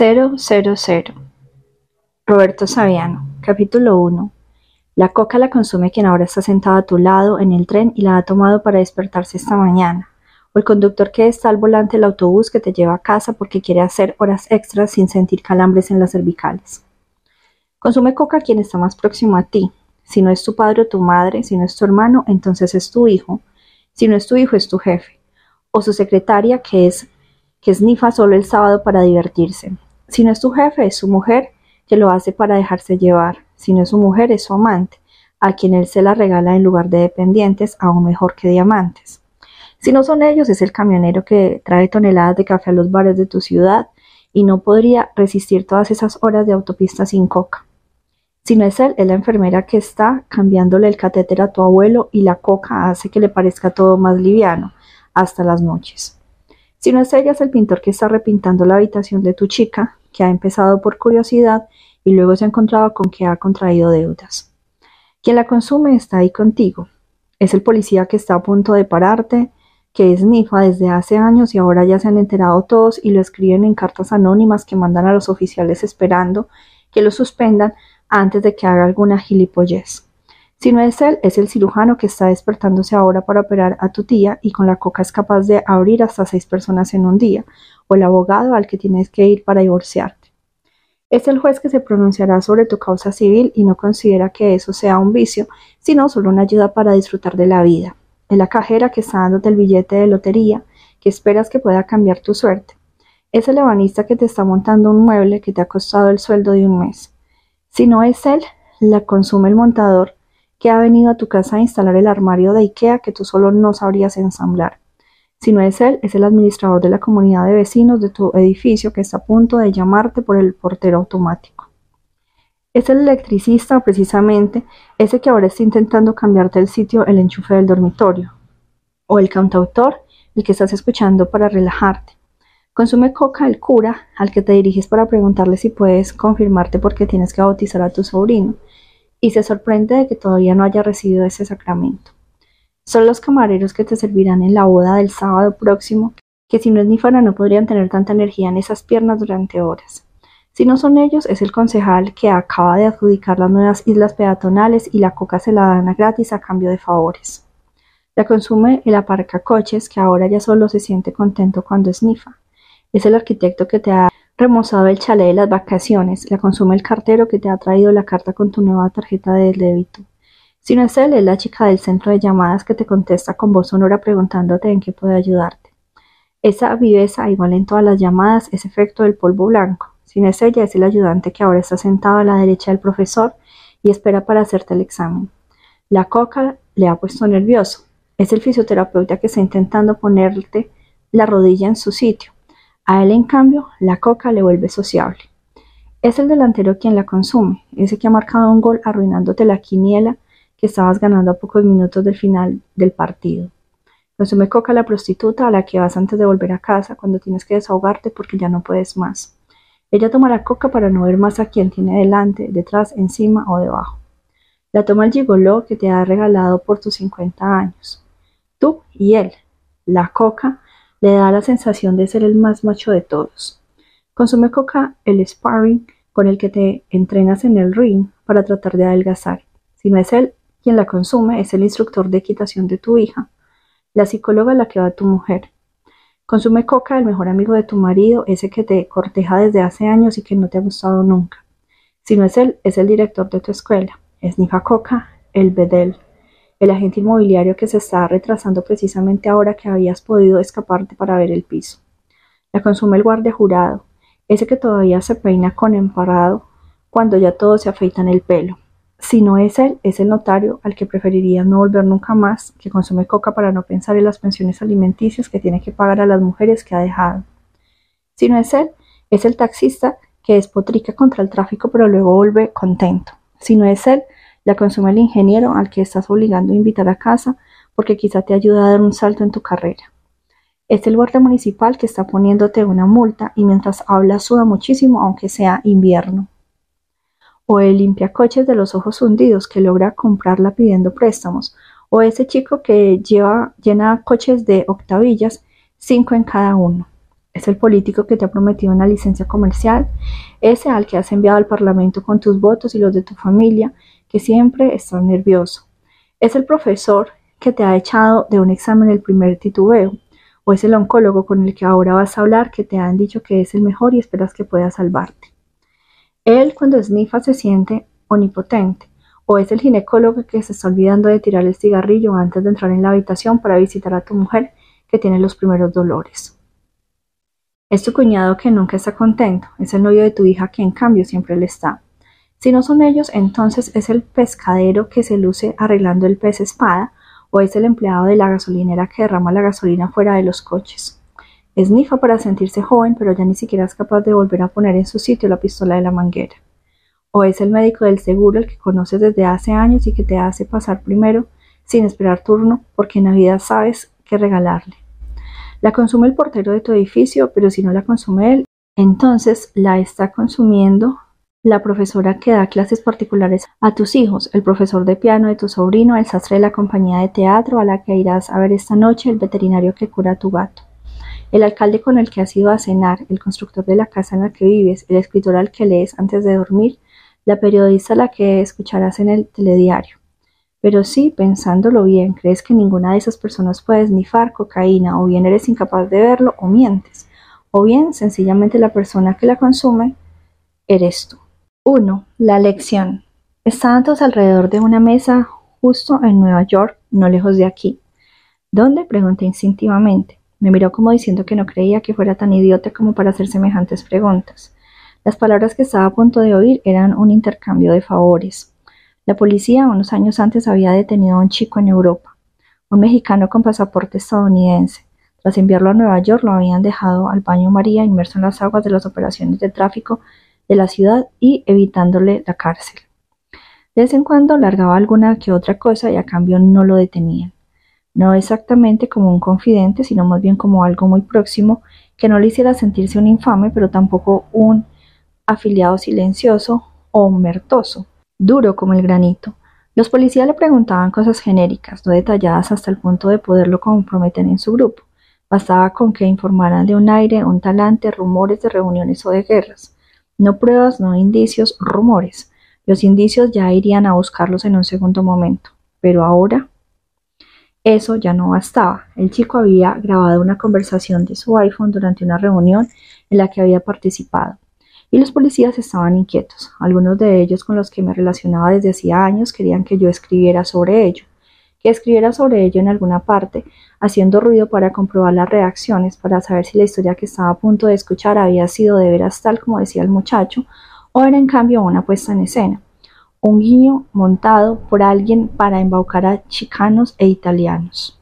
000 Roberto Saviano Capítulo 1 La coca la consume quien ahora está sentado a tu lado en el tren y la ha tomado para despertarse esta mañana, o el conductor que está al volante del autobús que te lleva a casa porque quiere hacer horas extras sin sentir calambres en las cervicales. Consume coca quien está más próximo a ti. Si no es tu padre o tu madre, si no es tu hermano, entonces es tu hijo. Si no es tu hijo, es tu jefe. O su secretaria que es que esnifa solo el sábado para divertirse. Si no es tu jefe, es su mujer, que lo hace para dejarse llevar. Si no es su mujer, es su amante, a quien él se la regala en lugar de dependientes, aún mejor que diamantes. Si no son ellos, es el camionero que trae toneladas de café a los bares de tu ciudad y no podría resistir todas esas horas de autopista sin coca. Si no es él, es la enfermera que está cambiándole el catéter a tu abuelo y la coca hace que le parezca todo más liviano, hasta las noches. Si no es ella, es el pintor que está repintando la habitación de tu chica, que ha empezado por curiosidad y luego se ha encontrado con que ha contraído deudas. Quien la consume está ahí contigo. Es el policía que está a punto de pararte, que es Nifa desde hace años y ahora ya se han enterado todos y lo escriben en cartas anónimas que mandan a los oficiales esperando que lo suspendan antes de que haga alguna gilipollez. Si no es él, es el cirujano que está despertándose ahora para operar a tu tía y con la coca es capaz de abrir hasta seis personas en un día, o el abogado al que tienes que ir para divorciarte. Es el juez que se pronunciará sobre tu causa civil y no considera que eso sea un vicio, sino solo una ayuda para disfrutar de la vida. Es la cajera que está dándote el billete de lotería, que esperas que pueda cambiar tu suerte. Es el ebanista que te está montando un mueble que te ha costado el sueldo de un mes. Si no es él, la consume el montador que ha venido a tu casa a instalar el armario de IKEA que tú solo no sabrías ensamblar. Si no es él, es el administrador de la comunidad de vecinos de tu edificio que está a punto de llamarte por el portero automático. Es el electricista precisamente ese que ahora está intentando cambiarte el sitio, el enchufe del dormitorio. O el cantautor, el que estás escuchando para relajarte. Consume coca el cura al que te diriges para preguntarle si puedes confirmarte porque tienes que bautizar a tu sobrino y se sorprende de que todavía no haya recibido ese sacramento. Son los camareros que te servirán en la boda del sábado próximo, que si no es ni fuera no podrían tener tanta energía en esas piernas durante horas. Si no son ellos, es el concejal que acaba de adjudicar las nuevas islas peatonales y la coca se la dan gratis a cambio de favores. La consume el aparcacoches que ahora ya solo se siente contento cuando esnifa. Es el arquitecto que te ha remozado el chalet de las vacaciones, la consume el cartero que te ha traído la carta con tu nueva tarjeta de débito. Si no es él, es la chica del centro de llamadas que te contesta con voz sonora preguntándote en qué puede ayudarte. Esa viveza, igual en todas las llamadas, es efecto del polvo blanco. Si no es ella, es el ayudante que ahora está sentado a la derecha del profesor y espera para hacerte el examen. La coca le ha puesto nervioso. Es el fisioterapeuta que está intentando ponerte la rodilla en su sitio. A él, en cambio, la coca le vuelve sociable. Es el delantero quien la consume, ese que ha marcado un gol arruinándote la quiniela que estabas ganando a pocos minutos del final del partido. Consume coca la prostituta a la que vas antes de volver a casa cuando tienes que desahogarte porque ya no puedes más. Ella toma la coca para no ver más a quien tiene delante, detrás, encima o debajo. La toma el gigoló que te ha regalado por tus 50 años. Tú y él. La coca le da la sensación de ser el más macho de todos. Consume coca el sparring con el que te entrenas en el ring para tratar de adelgazar. Si no es él quien la consume, es el instructor de equitación de tu hija, la psicóloga la que va tu mujer. Consume coca el mejor amigo de tu marido, ese que te corteja desde hace años y que no te ha gustado nunca. Si no es él, es el director de tu escuela. Es Nifa Coca, el bedel el agente inmobiliario que se está retrasando precisamente ahora que habías podido escaparte para ver el piso. La consume el guardia jurado, ese que todavía se peina con emparado cuando ya todos se afeitan el pelo. Si no es él, es el notario al que preferiría no volver nunca más, que consume coca para no pensar en las pensiones alimenticias que tiene que pagar a las mujeres que ha dejado. Si no es él, es el taxista que despotrica contra el tráfico pero luego vuelve contento. Si no es él, la consume el ingeniero al que estás obligando a invitar a casa porque quizá te ayuda a dar un salto en tu carrera. Es el guardia municipal que está poniéndote una multa y mientras habla suda muchísimo aunque sea invierno. O el limpiacoches de los ojos hundidos que logra comprarla pidiendo préstamos. O ese chico que lleva, llena coches de octavillas, cinco en cada uno. Es el político que te ha prometido una licencia comercial, ese al que has enviado al Parlamento con tus votos y los de tu familia, que siempre está nervioso. Es el profesor que te ha echado de un examen el primer titubeo, o es el oncólogo con el que ahora vas a hablar que te han dicho que es el mejor y esperas que pueda salvarte. Él cuando es nifa se siente omnipotente, o es el ginecólogo que se está olvidando de tirar el cigarrillo antes de entrar en la habitación para visitar a tu mujer que tiene los primeros dolores. Es tu cuñado que nunca está contento, es el novio de tu hija que en cambio siempre le está. Si no son ellos, entonces es el pescadero que se luce arreglando el pez espada o es el empleado de la gasolinera que derrama la gasolina fuera de los coches. Es nifa para sentirse joven, pero ya ni siquiera es capaz de volver a poner en su sitio la pistola de la manguera. O es el médico del seguro el que conoces desde hace años y que te hace pasar primero sin esperar turno porque en Navidad sabes qué regalarle. La consume el portero de tu edificio, pero si no la consume él, entonces la está consumiendo la profesora que da clases particulares a tus hijos, el profesor de piano de tu sobrino, el sastre de la compañía de teatro a la que irás a ver esta noche, el veterinario que cura a tu gato, el alcalde con el que has ido a cenar, el constructor de la casa en la que vives, el escritor al que lees antes de dormir, la periodista a la que escucharás en el telediario. Pero si, pensándolo bien, crees que ninguna de esas personas puede esnifar cocaína, o bien eres incapaz de verlo, o mientes, o bien sencillamente la persona que la consume eres tú. 1. La lección. Estaban todos alrededor de una mesa justo en Nueva York, no lejos de aquí. ¿Dónde? pregunté instintivamente. Me miró como diciendo que no creía que fuera tan idiota como para hacer semejantes preguntas. Las palabras que estaba a punto de oír eran un intercambio de favores. La policía unos años antes había detenido a un chico en Europa, un mexicano con pasaporte estadounidense. Tras enviarlo a Nueva York lo habían dejado al baño María inmerso en las aguas de las operaciones de tráfico de la ciudad y evitándole la cárcel. De vez en cuando largaba alguna que otra cosa y a cambio no lo detenían. No exactamente como un confidente, sino más bien como algo muy próximo que no le hiciera sentirse un infame, pero tampoco un afiliado silencioso o mertoso duro como el granito. Los policías le preguntaban cosas genéricas, no detalladas hasta el punto de poderlo comprometer en su grupo. Bastaba con que informaran de un aire, un talante, rumores de reuniones o de guerras. No pruebas, no indicios, rumores. Los indicios ya irían a buscarlos en un segundo momento. Pero ahora eso ya no bastaba. El chico había grabado una conversación de su iPhone durante una reunión en la que había participado y los policías estaban inquietos. Algunos de ellos con los que me relacionaba desde hacía años querían que yo escribiera sobre ello, que escribiera sobre ello en alguna parte, haciendo ruido para comprobar las reacciones, para saber si la historia que estaba a punto de escuchar había sido de veras tal como decía el muchacho, o era en cambio una puesta en escena, un guiño montado por alguien para embaucar a chicanos e italianos.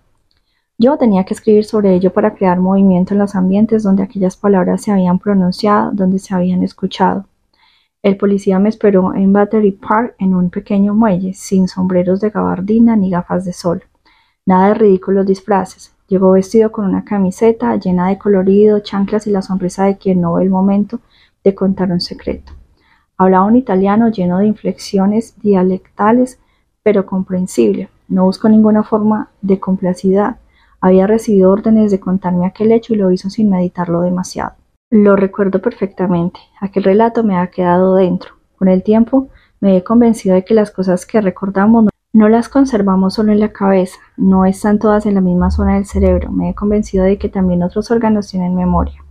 Yo tenía que escribir sobre ello para crear movimiento en los ambientes donde aquellas palabras se habían pronunciado, donde se habían escuchado. El policía me esperó en Battery Park en un pequeño muelle, sin sombreros de gabardina ni gafas de sol. Nada de ridículos disfraces. Llegó vestido con una camiseta llena de colorido, chanclas y la sonrisa de quien no ve el momento de contar un secreto. Hablaba un italiano lleno de inflexiones dialectales, pero comprensible. No buscó ninguna forma de complacidad había recibido órdenes de contarme aquel hecho y lo hizo sin meditarlo demasiado. Lo recuerdo perfectamente. Aquel relato me ha quedado dentro. Con el tiempo me he convencido de que las cosas que recordamos no, las conservamos solo en la cabeza, no están todas en la misma zona del cerebro. Me he convencido de que también otros órganos tienen memoria.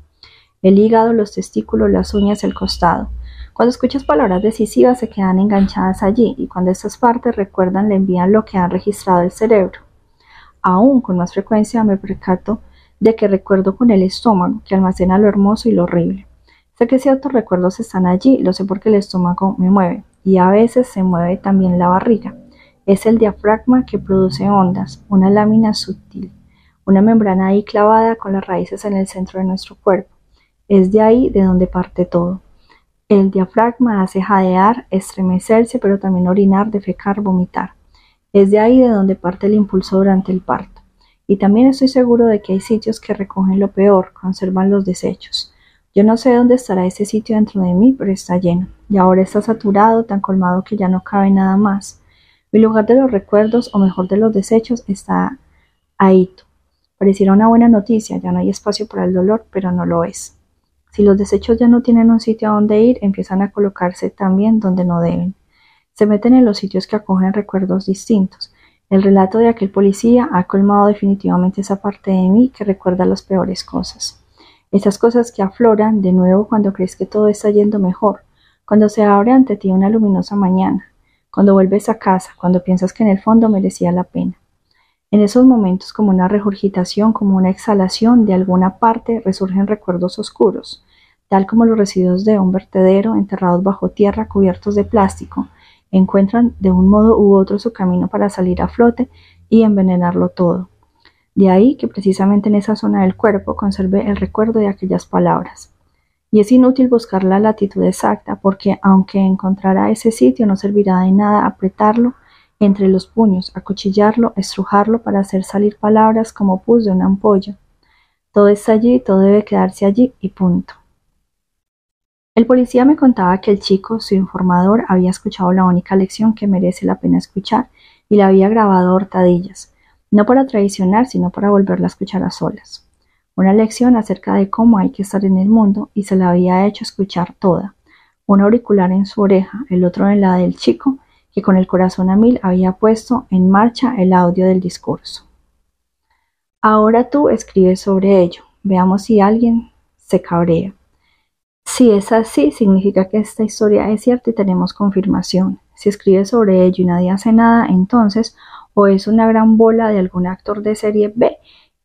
El hígado, los testículos, las uñas, el costado. Cuando escuchas palabras decisivas se quedan enganchadas allí y cuando estas partes recuerdan le envían lo que han registrado el cerebro. Aún con más frecuencia me percato de que recuerdo con el estómago, que almacena lo hermoso y lo horrible. Sé que ciertos recuerdos están allí, lo sé porque el estómago me mueve, y a veces se mueve también la barriga. Es el diafragma que produce ondas, una lámina sutil, una membrana ahí clavada con las raíces en el centro de nuestro cuerpo. Es de ahí de donde parte todo. El diafragma hace jadear, estremecerse, pero también orinar, defecar, vomitar. Es de ahí de donde parte el impulso durante el parto. Y también estoy seguro de que hay sitios que recogen lo peor, conservan los desechos. Yo no sé dónde estará ese sitio dentro de mí, pero está lleno. Y ahora está saturado, tan colmado que ya no cabe nada más. Mi lugar de los recuerdos, o mejor de los desechos, está ahí. Pareciera una buena noticia, ya no hay espacio para el dolor, pero no lo es. Si los desechos ya no tienen un sitio a donde ir, empiezan a colocarse también donde no deben. Se meten en los sitios que acogen recuerdos distintos. El relato de aquel policía ha colmado definitivamente esa parte de mí que recuerda las peores cosas. Esas cosas que afloran de nuevo cuando crees que todo está yendo mejor, cuando se abre ante ti una luminosa mañana, cuando vuelves a casa, cuando piensas que en el fondo merecía la pena. En esos momentos, como una regurgitación, como una exhalación de alguna parte, resurgen recuerdos oscuros, tal como los residuos de un vertedero enterrados bajo tierra cubiertos de plástico, encuentran de un modo u otro su camino para salir a flote y envenenarlo todo. De ahí que precisamente en esa zona del cuerpo conserve el recuerdo de aquellas palabras. Y es inútil buscar la latitud exacta porque aunque encontrara ese sitio no servirá de nada apretarlo entre los puños, acuchillarlo, estrujarlo para hacer salir palabras como pus de una ampolla. Todo está allí, todo debe quedarse allí y punto. El policía me contaba que el chico, su informador, había escuchado la única lección que merece la pena escuchar y la había grabado a hortadillas, no para traicionar, sino para volverla a escuchar a solas. Una lección acerca de cómo hay que estar en el mundo y se la había hecho escuchar toda, un auricular en su oreja, el otro en la del chico, que con el corazón a mil había puesto en marcha el audio del discurso. Ahora tú escribes sobre ello, veamos si alguien se cabrea. Si es así, significa que esta historia es cierta y tenemos confirmación. Si escribe sobre ello y nadie hace nada, entonces o es una gran bola de algún actor de serie B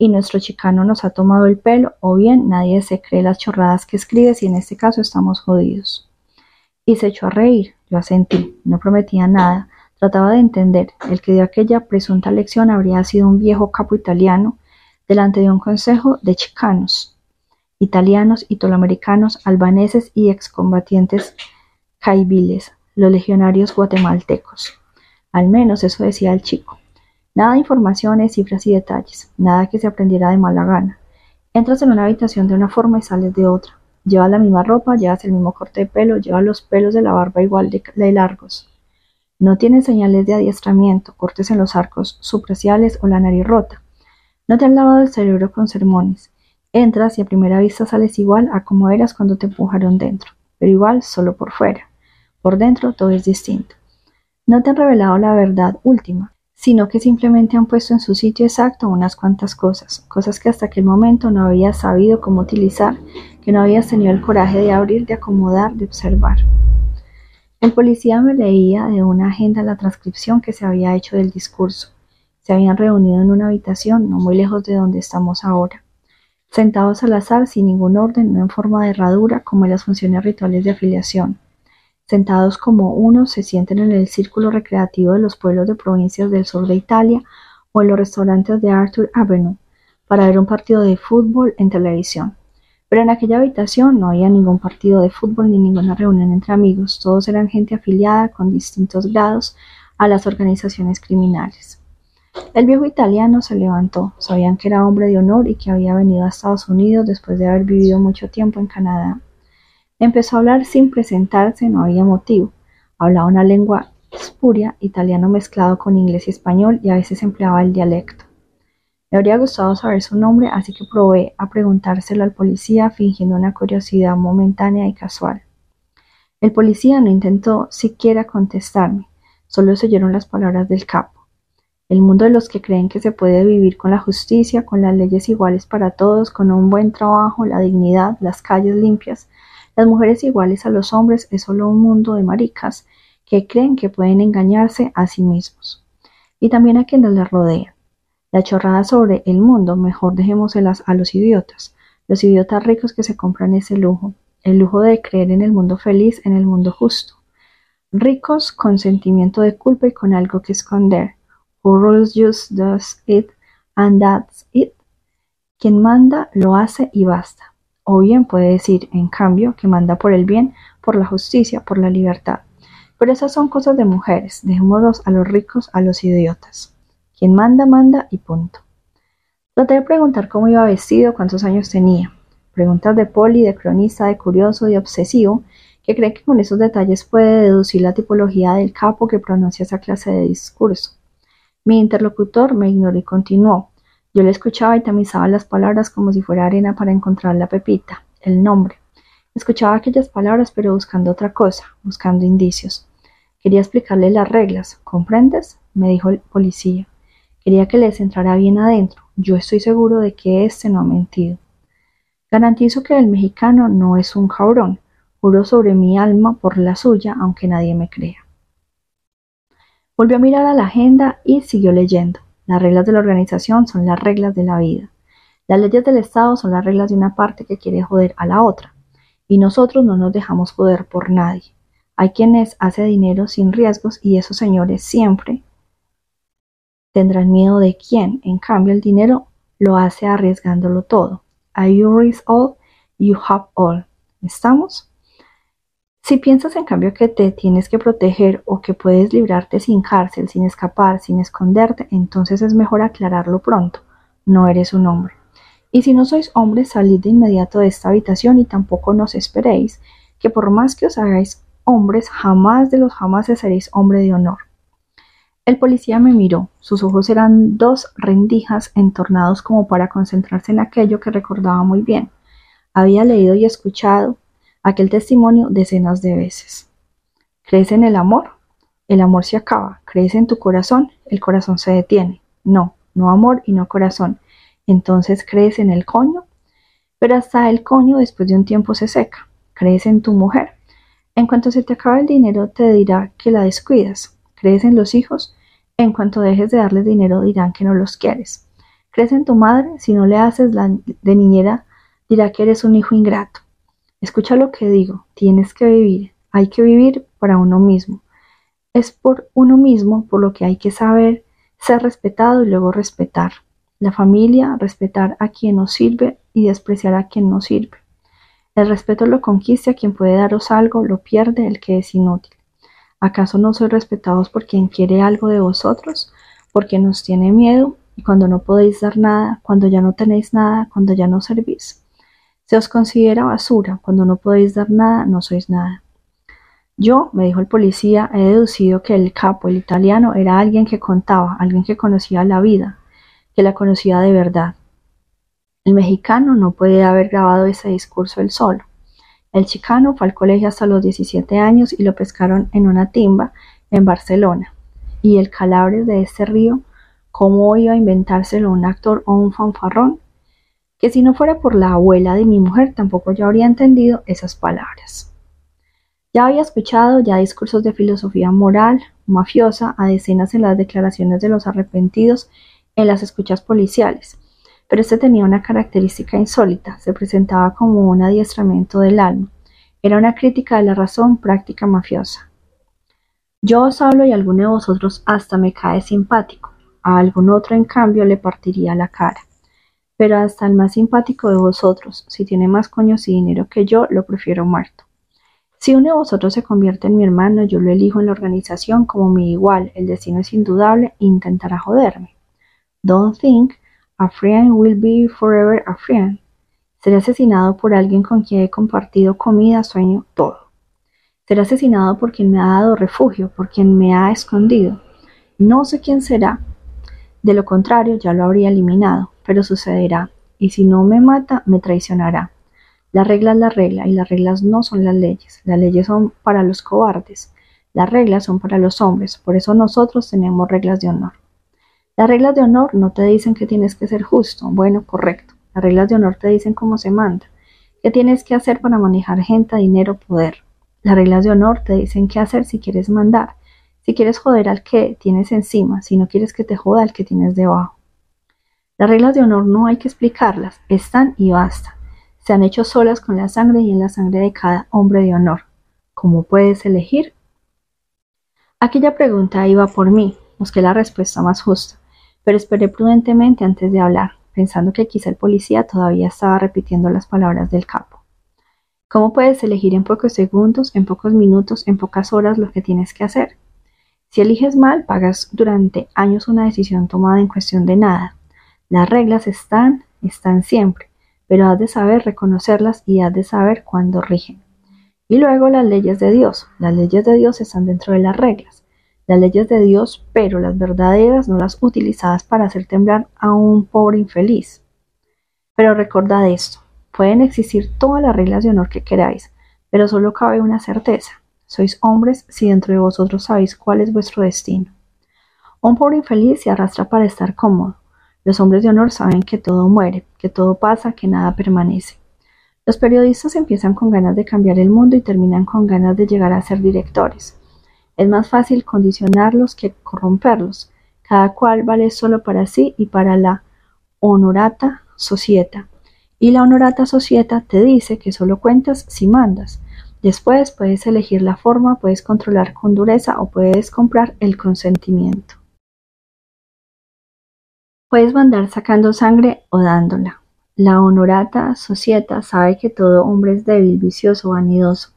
y nuestro chicano nos ha tomado el pelo, o bien nadie se cree las chorradas que escribes y en este caso estamos jodidos. Y se echó a reír, yo asentí, no prometía nada, trataba de entender, el que dio aquella presunta lección habría sido un viejo capo italiano delante de un consejo de chicanos italianos, italoamericanos, albaneses y excombatientes caibiles, los legionarios guatemaltecos. Al menos eso decía el chico. Nada de informaciones, cifras y detalles, nada que se aprendiera de mala gana. Entras en una habitación de una forma y sales de otra. Llevas la misma ropa, llevas el mismo corte de pelo, llevas los pelos de la barba igual de, largos. No tienes señales de adiestramiento, cortes en los arcos supreciales o la nariz rota. No te han lavado el cerebro con sermones. Entras y a primera vista sales igual a como eras cuando te empujaron dentro, pero igual solo por fuera. Por dentro todo es distinto. No te han revelado la verdad última, sino que simplemente han puesto en su sitio exacto unas cuantas cosas, cosas que hasta aquel momento no habías sabido cómo utilizar, que no habías tenido el coraje de abrir, de acomodar, de observar. El policía me leía de una agenda la transcripción que se había hecho del discurso. Se habían reunido en una habitación no muy lejos de donde estamos ahora sentados al azar sin ningún orden, no en forma de herradura como en las funciones rituales de afiliación. Sentados como uno se sienten en el círculo recreativo de los pueblos de provincias del sur de Italia o en los restaurantes de Arthur Avenue para ver un partido de fútbol en televisión. Pero en aquella habitación no había ningún partido de fútbol ni ninguna reunión entre amigos, todos eran gente afiliada con distintos grados a las organizaciones criminales. El viejo italiano se levantó. Sabían que era hombre de honor y que había venido a Estados Unidos después de haber vivido mucho tiempo en Canadá. Empezó a hablar sin presentarse, no había motivo. Hablaba una lengua espuria, italiano mezclado con inglés y español, y a veces empleaba el dialecto. Me habría gustado saber su nombre, así que probé a preguntárselo al policía, fingiendo una curiosidad momentánea y casual. El policía no intentó siquiera contestarme, solo se oyeron las palabras del capo el mundo de los que creen que se puede vivir con la justicia, con las leyes iguales para todos, con un buen trabajo, la dignidad, las calles limpias, las mujeres iguales a los hombres, es solo un mundo de maricas que creen que pueden engañarse a sí mismos. Y también a quienes les rodean. La chorrada sobre el mundo, mejor dejémoselas a los idiotas, los idiotas ricos que se compran ese lujo, el lujo de creer en el mundo feliz, en el mundo justo. Ricos con sentimiento de culpa y con algo que esconder, Who rules just does it and that's it. Quien manda lo hace y basta. O bien puede decir, en cambio, que manda por el bien, por la justicia, por la libertad. Pero esas son cosas de mujeres, dejémoslos a los ricos, a los idiotas. Quien manda, manda y punto. Traté de preguntar cómo iba vestido, cuántos años tenía. Preguntas de poli, de cronista, de curioso, de obsesivo, que cree que con esos detalles puede deducir la tipología del capo que pronuncia esa clase de discurso. Mi interlocutor me ignoró y continuó. Yo le escuchaba y tamizaba las palabras como si fuera arena para encontrar la pepita, el nombre. Escuchaba aquellas palabras pero buscando otra cosa, buscando indicios. Quería explicarle las reglas, ¿comprendes? me dijo el policía. Quería que les entrara bien adentro. Yo estoy seguro de que éste no ha mentido. Garantizo que el mexicano no es un cabrón. Juro sobre mi alma por la suya, aunque nadie me crea. Volvió a mirar a la agenda y siguió leyendo. Las reglas de la organización son las reglas de la vida. Las leyes del Estado son las reglas de una parte que quiere joder a la otra. Y nosotros no nos dejamos joder por nadie. Hay quienes hace dinero sin riesgos y esos señores siempre tendrán miedo de quién. En cambio, el dinero lo hace arriesgándolo todo. A you risk all, you have all. ¿Estamos? Si piensas en cambio que te tienes que proteger o que puedes librarte sin cárcel, sin escapar, sin esconderte, entonces es mejor aclararlo pronto. No eres un hombre. Y si no sois hombres, salid de inmediato de esta habitación y tampoco nos esperéis, que por más que os hagáis hombres, jamás de los jamás seréis hombre de honor. El policía me miró. Sus ojos eran dos rendijas entornados como para concentrarse en aquello que recordaba muy bien. Había leído y escuchado aquel testimonio decenas de veces. ¿Crees en el amor? El amor se acaba. ¿Crees en tu corazón? El corazón se detiene. No, no amor y no corazón. Entonces, ¿crees en el coño? Pero hasta el coño después de un tiempo se seca. ¿Crees en tu mujer? En cuanto se te acabe el dinero te dirá que la descuidas. ¿Crees en los hijos? En cuanto dejes de darles dinero dirán que no los quieres. ¿Crees en tu madre? Si no le haces la de niñera dirá que eres un hijo ingrato. Escucha lo que digo, tienes que vivir, hay que vivir para uno mismo. Es por uno mismo por lo que hay que saber ser respetado y luego respetar. La familia, respetar a quien nos sirve y despreciar a quien no sirve. El respeto lo conquista quien puede daros algo, lo pierde el que es inútil. ¿Acaso no sois respetados por quien quiere algo de vosotros? Porque nos tiene miedo y cuando no podéis dar nada, cuando ya no tenéis nada, cuando ya no servís. Se os considera basura. Cuando no podéis dar nada, no sois nada. Yo, me dijo el policía, he deducido que el capo, el italiano, era alguien que contaba, alguien que conocía la vida, que la conocía de verdad. El mexicano no puede haber grabado ese discurso él solo. El chicano fue al colegio hasta los 17 años y lo pescaron en una timba en Barcelona. Y el calabre de este río, ¿cómo iba a inventárselo un actor o un fanfarrón? Que si no fuera por la abuela de mi mujer tampoco yo habría entendido esas palabras. Ya había escuchado ya discursos de filosofía moral, mafiosa, a decenas en las declaraciones de los arrepentidos en las escuchas policiales, pero este tenía una característica insólita, se presentaba como un adiestramiento del alma, era una crítica de la razón práctica mafiosa. Yo os hablo y alguno de vosotros hasta me cae simpático, a algún otro en cambio le partiría la cara pero hasta el más simpático de vosotros, si tiene más coños y dinero que yo, lo prefiero muerto. Si uno de vosotros se convierte en mi hermano, yo lo elijo en la organización como mi igual, el destino es indudable e intentará joderme. Don't think a friend will be forever a friend. Seré asesinado por alguien con quien he compartido comida, sueño, todo. Seré asesinado por quien me ha dado refugio, por quien me ha escondido. No sé quién será. De lo contrario, ya lo habría eliminado pero sucederá, y si no me mata, me traicionará. La regla es la regla, y las reglas no son las leyes. Las leyes son para los cobardes. Las reglas son para los hombres, por eso nosotros tenemos reglas de honor. Las reglas de honor no te dicen que tienes que ser justo, bueno, correcto. Las reglas de honor te dicen cómo se manda, qué tienes que hacer para manejar gente, dinero, poder. Las reglas de honor te dicen qué hacer si quieres mandar, si quieres joder al que tienes encima, si no quieres que te joda al que tienes debajo. Las reglas de honor no hay que explicarlas, están y basta. Se han hecho solas con la sangre y en la sangre de cada hombre de honor. ¿Cómo puedes elegir? Aquella pregunta iba por mí, busqué la respuesta más justa, pero esperé prudentemente antes de hablar, pensando que quizá el policía todavía estaba repitiendo las palabras del capo. ¿Cómo puedes elegir en pocos segundos, en pocos minutos, en pocas horas lo que tienes que hacer? Si eliges mal, pagas durante años una decisión tomada en cuestión de nada, las reglas están, están siempre, pero has de saber reconocerlas y has de saber cuándo rigen. Y luego las leyes de Dios. Las leyes de Dios están dentro de las reglas. las leyes de Dios, pero las verdaderas, no las utilizadas para hacer temblar a un pobre infeliz. Pero recordad esto, pueden existir todas las reglas de honor que queráis, pero solo cabe una certeza, sois hombres si dentro de vosotros sabéis cuál es vuestro destino. Un pobre infeliz se arrastra para estar cómodo. Los hombres de honor saben que todo muere, que todo pasa, que nada permanece. Los periodistas empiezan con ganas de cambiar el mundo y terminan con ganas de llegar a ser directores. Es más fácil condicionarlos que corromperlos. Cada cual vale solo para sí y para la honorata societa. Y la honorata societa te dice que solo cuentas si mandas. Después puedes elegir la forma, puedes controlar con dureza o puedes comprar el consentimiento. Puedes mandar sacando sangre o dándola. La honorata societa sabe que todo hombre es débil, vicioso, vanidoso.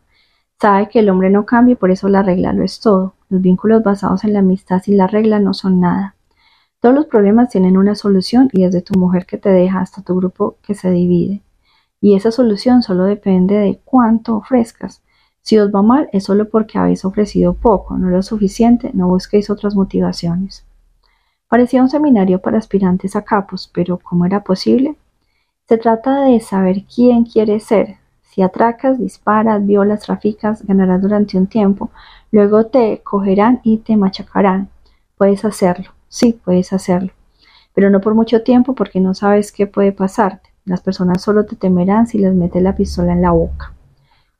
Sabe que el hombre no cambia y por eso la regla lo es todo. Los vínculos basados en la amistad sin la regla no son nada. Todos los problemas tienen una solución y desde tu mujer que te deja hasta tu grupo que se divide y esa solución solo depende de cuánto ofrezcas. Si os va mal es solo porque habéis ofrecido poco, no lo suficiente, no busquéis otras motivaciones. Parecía un seminario para aspirantes a capos, pero ¿cómo era posible? Se trata de saber quién quieres ser. Si atracas, disparas, violas, traficas, ganarás durante un tiempo, luego te cogerán y te machacarán. Puedes hacerlo, sí, puedes hacerlo, pero no por mucho tiempo porque no sabes qué puede pasarte. Las personas solo te temerán si les metes la pistola en la boca.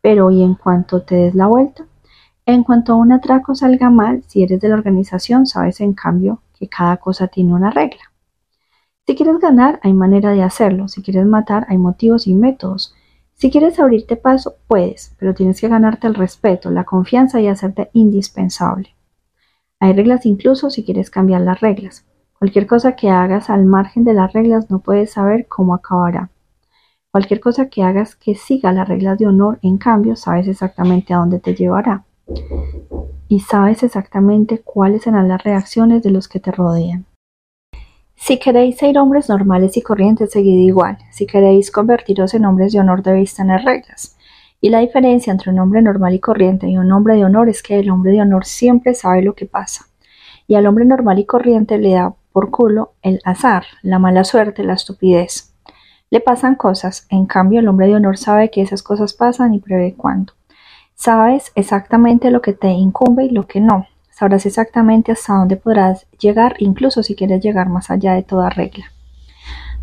Pero ¿y en cuanto te des la vuelta? En cuanto un atraco salga mal, si eres de la organización, sabes en cambio que cada cosa tiene una regla. Si quieres ganar, hay manera de hacerlo. Si quieres matar, hay motivos y métodos. Si quieres abrirte paso, puedes, pero tienes que ganarte el respeto, la confianza y hacerte indispensable. Hay reglas incluso si quieres cambiar las reglas. Cualquier cosa que hagas al margen de las reglas no puedes saber cómo acabará. Cualquier cosa que hagas que siga las reglas de honor, en cambio, sabes exactamente a dónde te llevará. Y sabes exactamente cuáles serán las reacciones de los que te rodean. Si queréis ser hombres normales y corrientes, seguid igual. Si queréis convertiros en hombres de honor, debéis tener reglas. Y la diferencia entre un hombre normal y corriente y un hombre de honor es que el hombre de honor siempre sabe lo que pasa. Y al hombre normal y corriente le da por culo el azar, la mala suerte, la estupidez. Le pasan cosas, en cambio el hombre de honor sabe que esas cosas pasan y prevé cuándo. Sabes exactamente lo que te incumbe y lo que no. Sabrás exactamente hasta dónde podrás llegar, incluso si quieres llegar más allá de toda regla.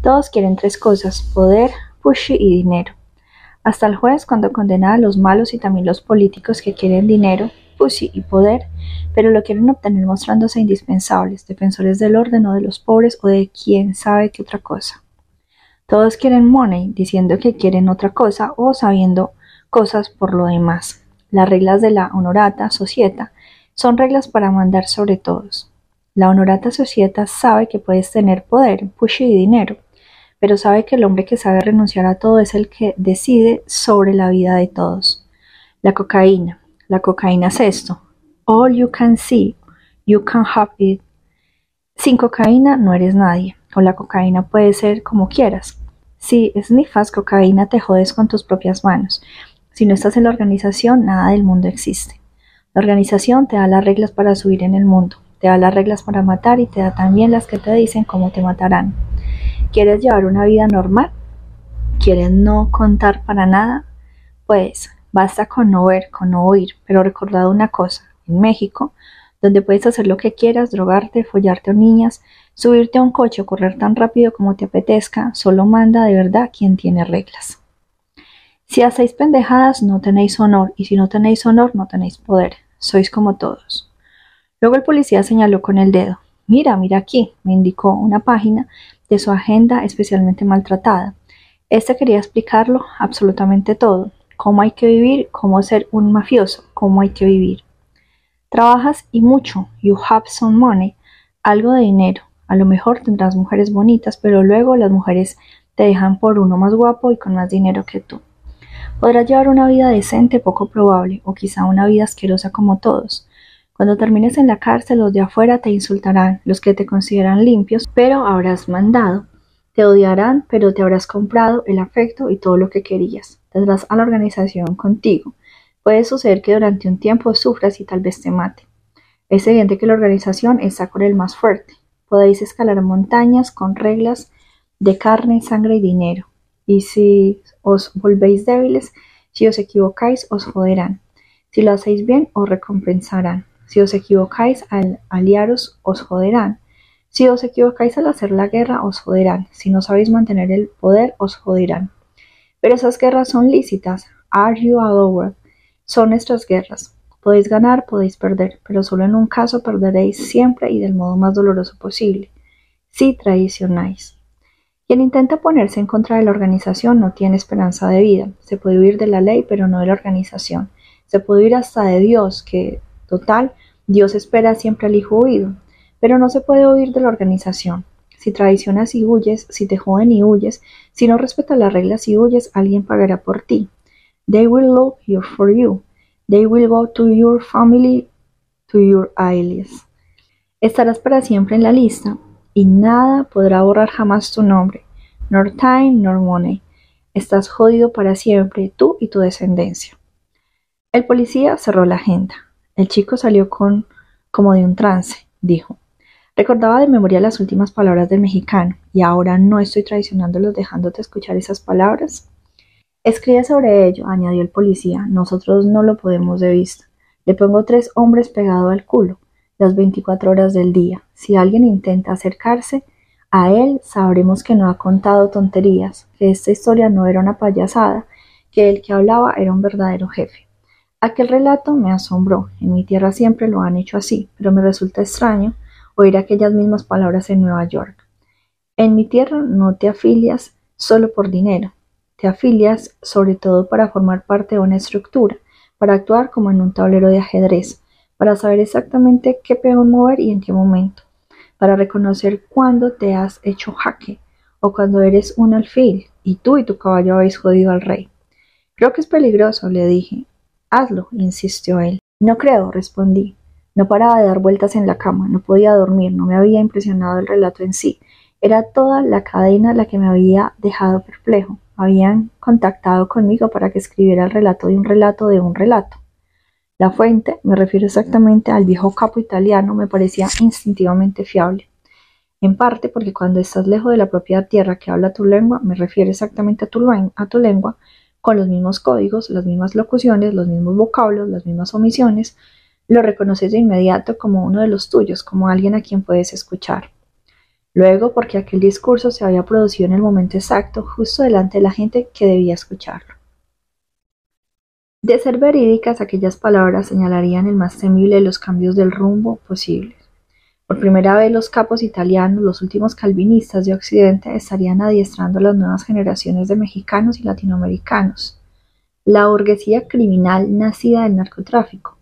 Todos quieren tres cosas, poder, pushy y dinero. Hasta el juez cuando condena a los malos y también los políticos que quieren dinero, pushy y poder, pero lo quieren obtener mostrándose indispensables, defensores del orden o de los pobres o de quién sabe qué otra cosa. Todos quieren money, diciendo que quieren otra cosa o sabiendo cosas por lo demás. Las reglas de la honorata societa son reglas para mandar sobre todos. La honorata societa sabe que puedes tener poder, pushy y dinero, pero sabe que el hombre que sabe renunciar a todo es el que decide sobre la vida de todos. La cocaína. La cocaína es esto, All you can see, you can have it. Sin cocaína no eres nadie, o la cocaína puede ser como quieras. Si sniffas cocaína te jodes con tus propias manos. Si no estás en la organización, nada del mundo existe. La organización te da las reglas para subir en el mundo, te da las reglas para matar y te da también las que te dicen cómo te matarán. ¿Quieres llevar una vida normal? ¿Quieres no contar para nada? Pues basta con no ver, con no oír, pero recordad una cosa, en México, donde puedes hacer lo que quieras, drogarte, follarte a niñas, subirte a un coche o correr tan rápido como te apetezca, solo manda de verdad quien tiene reglas. Si hacéis pendejadas no tenéis honor, y si no tenéis honor no tenéis poder, sois como todos. Luego el policía señaló con el dedo. Mira, mira aquí, me indicó una página de su agenda especialmente maltratada. Este quería explicarlo absolutamente todo, cómo hay que vivir, cómo ser un mafioso, cómo hay que vivir. Trabajas y mucho, you have some money, algo de dinero. A lo mejor tendrás mujeres bonitas, pero luego las mujeres te dejan por uno más guapo y con más dinero que tú. Podrás llevar una vida decente, poco probable, o quizá una vida asquerosa como todos. Cuando termines en la cárcel, los de afuera te insultarán, los que te consideran limpios, pero habrás mandado. Te odiarán, pero te habrás comprado el afecto y todo lo que querías. Tendrás a la organización contigo. Puede suceder que durante un tiempo sufras y tal vez te mate. Es evidente que la organización está con el más fuerte. Podéis escalar montañas con reglas de carne, sangre y dinero. Y si os volvéis débiles, si os equivocáis, os joderán. Si lo hacéis bien, os recompensarán. Si os equivocáis al aliaros, os joderán. Si os equivocáis al hacer la guerra, os joderán. Si no sabéis mantener el poder, os joderán. Pero esas guerras son lícitas. Are you allowed? Son nuestras guerras. Podéis ganar, podéis perder, pero solo en un caso perderéis siempre y del modo más doloroso posible. Si traicionáis. Quien intenta ponerse en contra de la organización no tiene esperanza de vida. Se puede huir de la ley, pero no de la organización. Se puede huir hasta de Dios, que, total, Dios espera siempre al hijo huido. Pero no se puede huir de la organización. Si traicionas y huyes, si te joden y huyes, si no respetas las reglas y huyes, alguien pagará por ti. They will look for you. They will go to your family, to your alias. Estarás para siempre en la lista, y nada podrá borrar jamás tu nombre, nor time nor money. Estás jodido para siempre, tú y tu descendencia. El policía cerró la agenda. El chico salió con como de un trance, dijo. Recordaba de memoria las últimas palabras del mexicano, y ahora no estoy traicionándolos dejándote escuchar esas palabras. Escribe sobre ello, añadió el policía. Nosotros no lo podemos de vista. Le pongo tres hombres pegados al culo las 24 horas del día. Si alguien intenta acercarse a él, sabremos que no ha contado tonterías, que esta historia no era una payasada, que el que hablaba era un verdadero jefe. Aquel relato me asombró. En mi tierra siempre lo han hecho así, pero me resulta extraño oír aquellas mismas palabras en Nueva York. En mi tierra no te afilias solo por dinero, te afilias sobre todo para formar parte de una estructura, para actuar como en un tablero de ajedrez, para saber exactamente qué peón mover y en qué momento, para reconocer cuándo te has hecho jaque o cuando eres un alfil y tú y tu caballo habéis jodido al rey. Creo que es peligroso, le dije. Hazlo, insistió él. No creo, respondí. No paraba de dar vueltas en la cama, no podía dormir, no me había impresionado el relato en sí. Era toda la cadena la que me había dejado perplejo. Habían contactado conmigo para que escribiera el relato de un relato de un relato. La fuente, me refiero exactamente al viejo capo italiano, me parecía instintivamente fiable. En parte porque cuando estás lejos de la propia tierra que habla tu lengua, me refiero exactamente a tu, a tu lengua, con los mismos códigos, las mismas locuciones, los mismos vocablos, las mismas omisiones, lo reconoces de inmediato como uno de los tuyos, como alguien a quien puedes escuchar. Luego, porque aquel discurso se había producido en el momento exacto, justo delante de la gente que debía escucharlo. De ser verídicas, aquellas palabras señalarían el más temible de los cambios del rumbo posibles. Por primera vez los capos italianos, los últimos calvinistas de Occidente, estarían adiestrando a las nuevas generaciones de mexicanos y latinoamericanos. La burguesía criminal nacida del narcotráfico,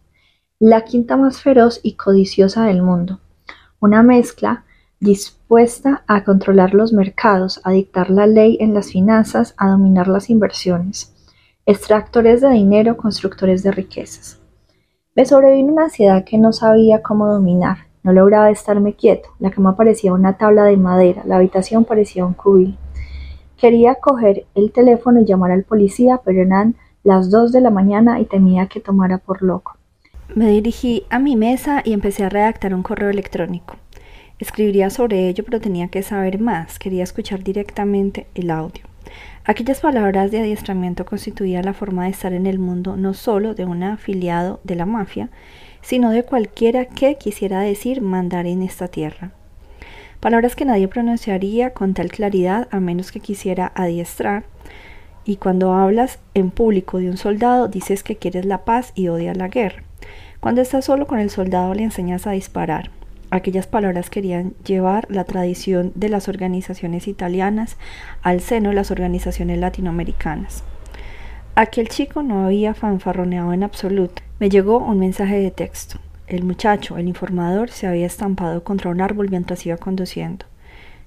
la quinta más feroz y codiciosa del mundo, una mezcla dispuesta a controlar los mercados, a dictar la ley en las finanzas, a dominar las inversiones extractores de dinero, constructores de riquezas. Me sobrevino una ansiedad que no sabía cómo dominar. No lograba estarme quieto. La cama parecía una tabla de madera, la habitación parecía un cubil. Quería coger el teléfono y llamar al policía, pero eran las dos de la mañana y temía que tomara por loco. Me dirigí a mi mesa y empecé a redactar un correo electrónico. Escribiría sobre ello, pero tenía que saber más. Quería escuchar directamente el audio. Aquellas palabras de adiestramiento constituían la forma de estar en el mundo no solo de un afiliado de la mafia, sino de cualquiera que quisiera decir mandar en esta tierra. Palabras que nadie pronunciaría con tal claridad a menos que quisiera adiestrar. Y cuando hablas en público de un soldado dices que quieres la paz y odias la guerra. Cuando estás solo con el soldado le enseñas a disparar. Aquellas palabras querían llevar la tradición de las organizaciones italianas al seno de las organizaciones latinoamericanas. Aquel chico no había fanfarroneado en absoluto. Me llegó un mensaje de texto. El muchacho, el informador, se había estampado contra un árbol mientras iba conduciendo.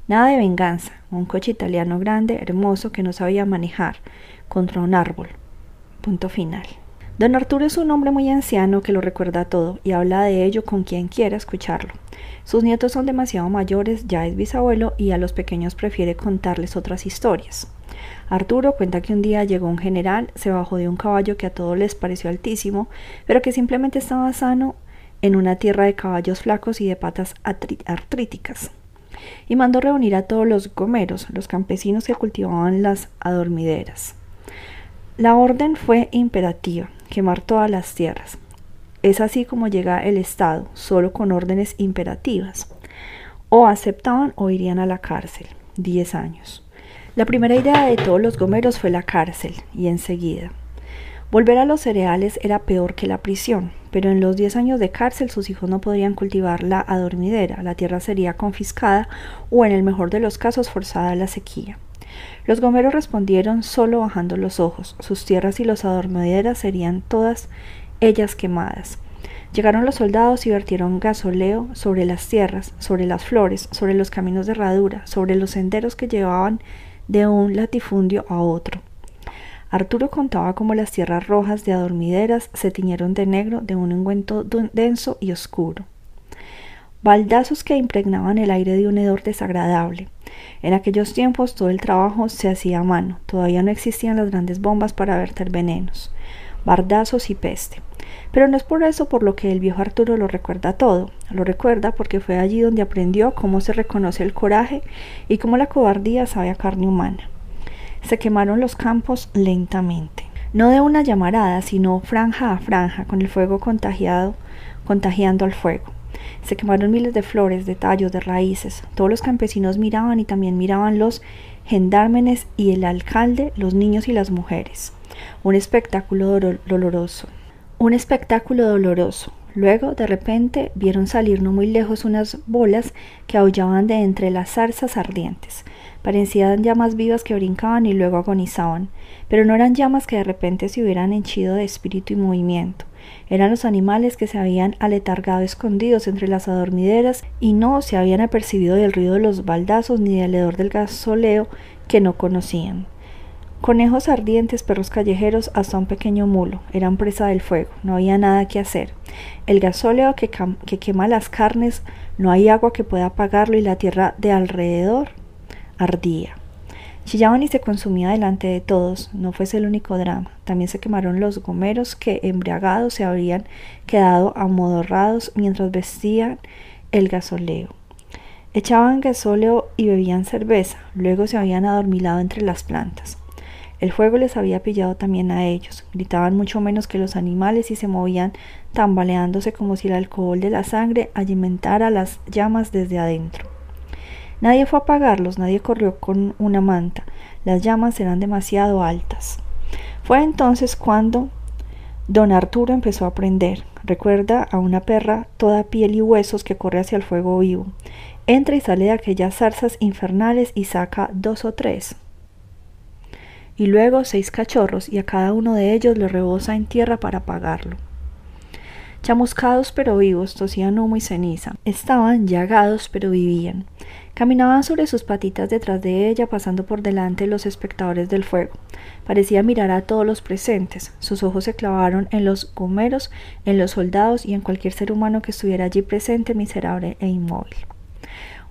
Nada de venganza, un coche italiano grande, hermoso, que no sabía manejar, contra un árbol. Punto final. Don Arturo es un hombre muy anciano que lo recuerda todo y habla de ello con quien quiera escucharlo. Sus nietos son demasiado mayores, ya es bisabuelo y a los pequeños prefiere contarles otras historias. Arturo cuenta que un día llegó un general, se bajó de un caballo que a todos les pareció altísimo, pero que simplemente estaba sano en una tierra de caballos flacos y de patas artríticas. Y mandó reunir a todos los gomeros, los campesinos que cultivaban las adormideras. La orden fue imperativa, quemar todas las tierras. Es así como llega el Estado, solo con órdenes imperativas. O aceptaban o irían a la cárcel. Diez años. La primera idea de todos los gomeros fue la cárcel, y enseguida. Volver a los cereales era peor que la prisión, pero en los diez años de cárcel sus hijos no podrían cultivar la adormidera, la tierra sería confiscada o en el mejor de los casos forzada a la sequía. Los gomeros respondieron solo bajando los ojos. Sus tierras y los adormideras serían todas ellas quemadas. Llegaron los soldados y vertieron gasoleo sobre las tierras, sobre las flores, sobre los caminos de herradura, sobre los senderos que llevaban de un latifundio a otro. Arturo contaba cómo las tierras rojas de adormideras se tiñeron de negro de un ungüento denso y oscuro. Baldazos que impregnaban el aire de un hedor desagradable. En aquellos tiempos todo el trabajo se hacía a mano, todavía no existían las grandes bombas para verter venenos, bardazos y peste. Pero no es por eso por lo que el viejo Arturo lo recuerda todo, lo recuerda porque fue allí donde aprendió cómo se reconoce el coraje y cómo la cobardía sabe a carne humana. Se quemaron los campos lentamente, no de una llamarada, sino franja a franja, con el fuego contagiado, contagiando al fuego. Se quemaron miles de flores, de tallos, de raíces. Todos los campesinos miraban y también miraban los gendármenes y el alcalde, los niños y las mujeres. Un espectáculo doloroso. Un espectáculo doloroso. Luego, de repente, vieron salir no muy lejos unas bolas que aullaban de entre las zarzas ardientes. Parecían llamas vivas que brincaban y luego agonizaban, pero no eran llamas que de repente se hubieran henchido de espíritu y movimiento. Eran los animales que se habían aletargado escondidos entre las adormideras y no se habían apercibido del ruido de los baldazos ni del hedor del gasoleo que no conocían. Conejos ardientes, perros callejeros, hasta un pequeño mulo, eran presa del fuego, no había nada que hacer. El gasóleo que, que quema las carnes, no hay agua que pueda apagarlo y la tierra de alrededor ardía. Chillaban y se consumía delante de todos, no fuese el único drama. También se quemaron los gomeros que, embriagados, se habrían quedado amodorrados mientras vestían el gasoleo. Echaban gasóleo y bebían cerveza, luego se habían adormilado entre las plantas. El fuego les había pillado también a ellos, gritaban mucho menos que los animales y se movían tambaleándose como si el alcohol de la sangre alimentara las llamas desde adentro. Nadie fue a apagarlos, nadie corrió con una manta. Las llamas eran demasiado altas. Fue entonces cuando don Arturo empezó a aprender. Recuerda a una perra toda piel y huesos que corre hacia el fuego vivo. Entra y sale de aquellas zarzas infernales y saca dos o tres. Y luego seis cachorros, y a cada uno de ellos lo rebosa en tierra para apagarlo. Chamuscados pero vivos, tosían humo y ceniza. Estaban llagados pero vivían. Caminaban sobre sus patitas detrás de ella, pasando por delante los espectadores del fuego. Parecía mirar a todos los presentes. Sus ojos se clavaron en los gomeros, en los soldados y en cualquier ser humano que estuviera allí presente, miserable e inmóvil.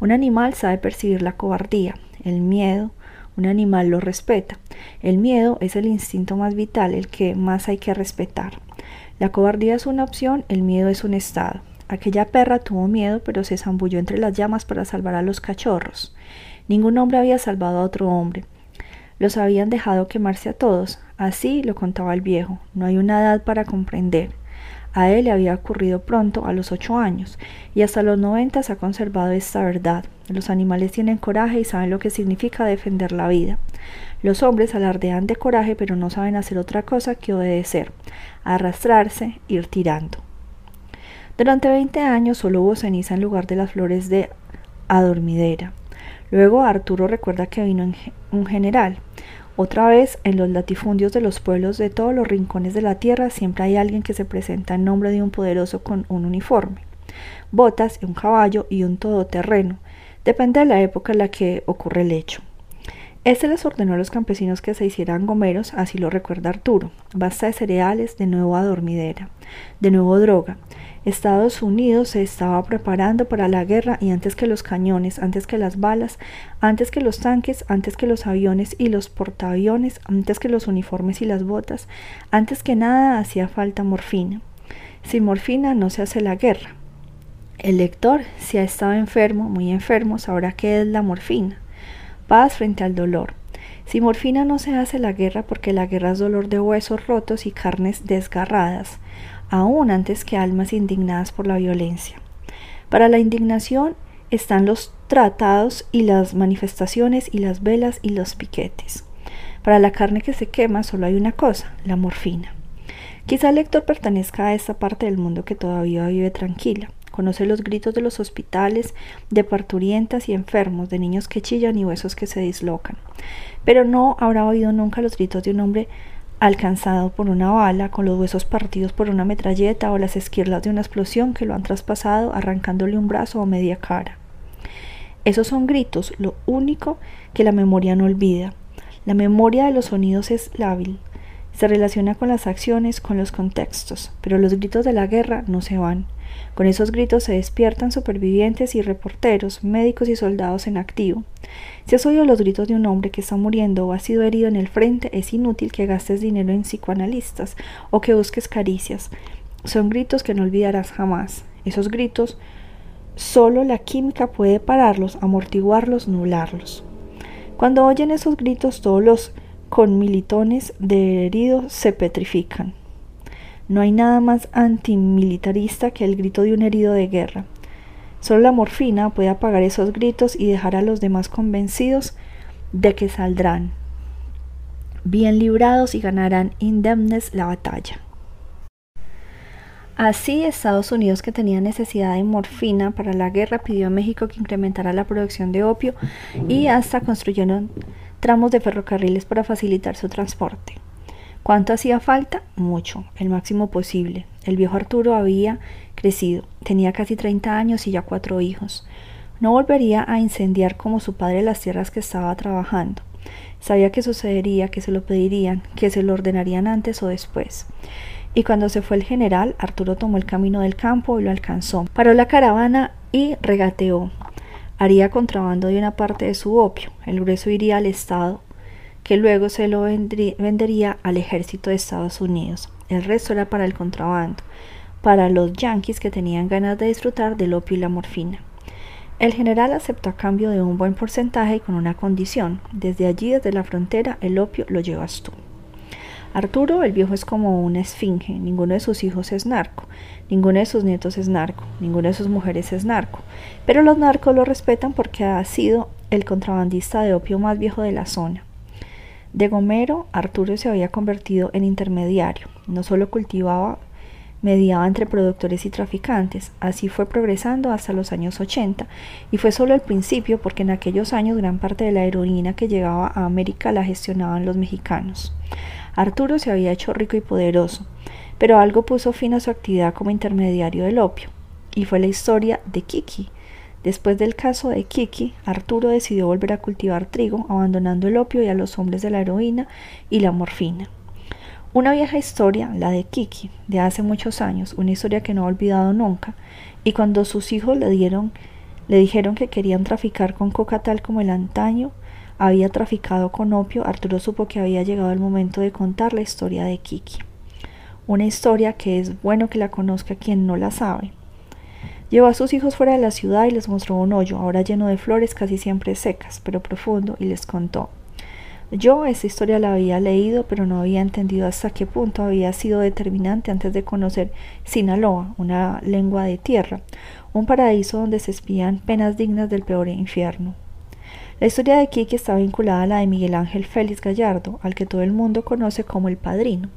Un animal sabe percibir la cobardía, el miedo, un animal lo respeta. El miedo es el instinto más vital, el que más hay que respetar. La cobardía es una opción, el miedo es un estado. Aquella perra tuvo miedo, pero se zambulló entre las llamas para salvar a los cachorros. Ningún hombre había salvado a otro hombre. Los habían dejado quemarse a todos. Así lo contaba el viejo. No hay una edad para comprender. A él le había ocurrido pronto, a los ocho años, y hasta los noventa se ha conservado esta verdad. Los animales tienen coraje y saben lo que significa defender la vida. Los hombres alardean de coraje, pero no saben hacer otra cosa que obedecer, arrastrarse, ir tirando. Durante veinte años solo hubo ceniza en lugar de las flores de adormidera. Luego Arturo recuerda que vino un general. Otra vez, en los latifundios de los pueblos de todos los rincones de la tierra siempre hay alguien que se presenta en nombre de un poderoso con un uniforme, botas, un caballo y un todoterreno. Depende de la época en la que ocurre el hecho. Este les ordenó a los campesinos que se hicieran gomeros, así lo recuerda Arturo. Basta de cereales, de nuevo adormidera, de nuevo droga. Estados Unidos se estaba preparando para la guerra y antes que los cañones, antes que las balas, antes que los tanques, antes que los aviones y los portaaviones, antes que los uniformes y las botas, antes que nada hacía falta morfina. Sin morfina no se hace la guerra. El lector, si ha estado enfermo, muy enfermo, sabrá qué es la morfina. Paz frente al dolor. Sin morfina no se hace la guerra porque la guerra es dolor de huesos rotos y carnes desgarradas, aún antes que almas indignadas por la violencia. Para la indignación están los tratados y las manifestaciones y las velas y los piquetes. Para la carne que se quema solo hay una cosa, la morfina. Quizá el lector pertenezca a esta parte del mundo que todavía vive tranquila. Conoce los gritos de los hospitales, de parturientas y enfermos, de niños que chillan y huesos que se dislocan. Pero no habrá oído nunca los gritos de un hombre alcanzado por una bala, con los huesos partidos por una metralleta o las esquirlas de una explosión que lo han traspasado arrancándole un brazo o media cara. Esos son gritos, lo único que la memoria no olvida. La memoria de los sonidos es lábil, se relaciona con las acciones, con los contextos, pero los gritos de la guerra no se van. Con esos gritos se despiertan supervivientes y reporteros, médicos y soldados en activo. Si has oído los gritos de un hombre que está muriendo o ha sido herido en el frente, es inútil que gastes dinero en psicoanalistas o que busques caricias. Son gritos que no olvidarás jamás. Esos gritos Solo la química puede pararlos, amortiguarlos, nublarlos. Cuando oyen esos gritos, todos los conmilitones de heridos se petrifican. No hay nada más antimilitarista que el grito de un herido de guerra. Solo la morfina puede apagar esos gritos y dejar a los demás convencidos de que saldrán bien librados y ganarán indemnes la batalla. Así, Estados Unidos, que tenía necesidad de morfina para la guerra, pidió a México que incrementara la producción de opio y hasta construyeron tramos de ferrocarriles para facilitar su transporte. ¿Cuánto hacía falta? Mucho, el máximo posible. El viejo Arturo había crecido, tenía casi 30 años y ya cuatro hijos. No volvería a incendiar como su padre las tierras que estaba trabajando. Sabía que sucedería, que se lo pedirían, que se lo ordenarían antes o después. Y cuando se fue el general, Arturo tomó el camino del campo y lo alcanzó. Paró la caravana y regateó. Haría contrabando de una parte de su opio. El grueso iría al Estado, que luego se lo vendería al ejército de Estados Unidos. El resto era para el contrabando, para los yanquis que tenían ganas de disfrutar del opio y la morfina. El general aceptó a cambio de un buen porcentaje y con una condición. Desde allí, desde la frontera, el opio lo llevas tú. Arturo, el viejo, es como una esfinge, ninguno de sus hijos es narco, ninguno de sus nietos es narco, ninguna de sus mujeres es narco, pero los narcos lo respetan porque ha sido el contrabandista de opio más viejo de la zona. De Gomero, Arturo se había convertido en intermediario, no solo cultivaba, mediaba entre productores y traficantes, así fue progresando hasta los años 80, y fue solo el principio porque en aquellos años gran parte de la heroína que llegaba a América la gestionaban los mexicanos. Arturo se había hecho rico y poderoso, pero algo puso fin a su actividad como intermediario del opio, y fue la historia de Kiki. Después del caso de Kiki, Arturo decidió volver a cultivar trigo, abandonando el opio y a los hombres de la heroína y la morfina. Una vieja historia, la de Kiki, de hace muchos años, una historia que no ha olvidado nunca, y cuando sus hijos le dieron, le dijeron que querían traficar con coca tal como el antaño, había traficado con opio, Arturo supo que había llegado el momento de contar la historia de Kiki. Una historia que es bueno que la conozca quien no la sabe. Llevó a sus hijos fuera de la ciudad y les mostró un hoyo, ahora lleno de flores casi siempre secas, pero profundo, y les contó. Yo esa historia la había leído, pero no había entendido hasta qué punto había sido determinante antes de conocer Sinaloa, una lengua de tierra, un paraíso donde se espían penas dignas del peor infierno. La historia de Kiki está vinculada a la de Miguel Ángel Félix Gallardo, al que todo el mundo conoce como el padrino.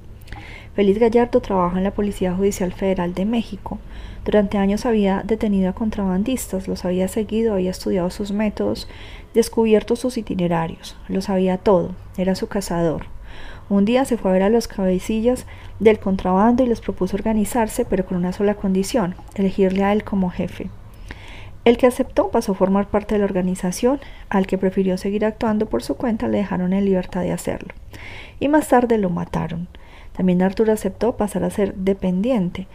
Félix Gallardo trabaja en la Policía Judicial Federal de México. Durante años había detenido a contrabandistas, los había seguido, había estudiado sus métodos, descubierto sus itinerarios, lo sabía todo, era su cazador. Un día se fue a ver a los cabecillas del contrabando y les propuso organizarse, pero con una sola condición, elegirle a él como jefe. El que aceptó pasó a formar parte de la organización, al que prefirió seguir actuando por su cuenta le dejaron en libertad de hacerlo. Y más tarde lo mataron. También Arturo aceptó pasar a ser dependiente.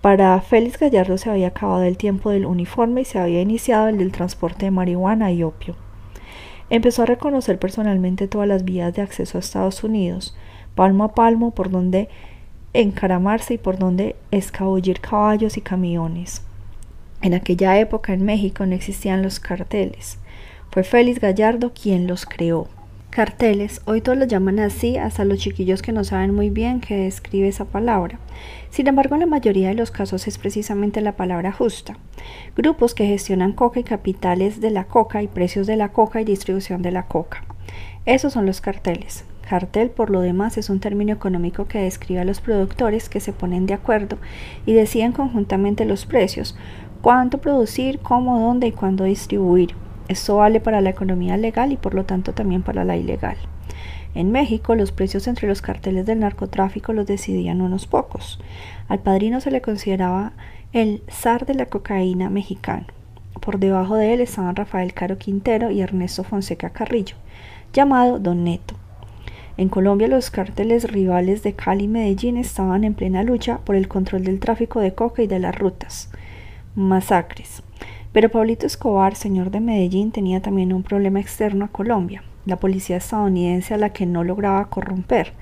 Para Félix Gallardo se había acabado el tiempo del uniforme y se había iniciado el del transporte de marihuana y opio. Empezó a reconocer personalmente todas las vías de acceso a Estados Unidos, palmo a palmo por donde encaramarse y por dónde escabullir caballos y camiones. En aquella época en México no existían los carteles. Fue Félix Gallardo quien los creó. Carteles, hoy todos los llaman así, hasta los chiquillos que no saben muy bien qué describe esa palabra. Sin embargo, en la mayoría de los casos es precisamente la palabra justa. Grupos que gestionan coca y capitales de la coca y precios de la coca y distribución de la coca. Esos son los carteles. Cartel, por lo demás, es un término económico que describe a los productores que se ponen de acuerdo y deciden conjuntamente los precios, cuánto producir, cómo, dónde y cuándo distribuir esto vale para la economía legal y por lo tanto también para la ilegal. En México los precios entre los carteles del narcotráfico los decidían unos pocos. Al padrino se le consideraba el zar de la cocaína mexicano. Por debajo de él estaban Rafael Caro Quintero y Ernesto Fonseca Carrillo, llamado Don Neto. En Colombia los cárteles rivales de Cali y Medellín estaban en plena lucha por el control del tráfico de coca y de las rutas. Masacres. Pero Pablito Escobar, señor de Medellín, tenía también un problema externo a Colombia, la policía estadounidense a la que no lograba corromper.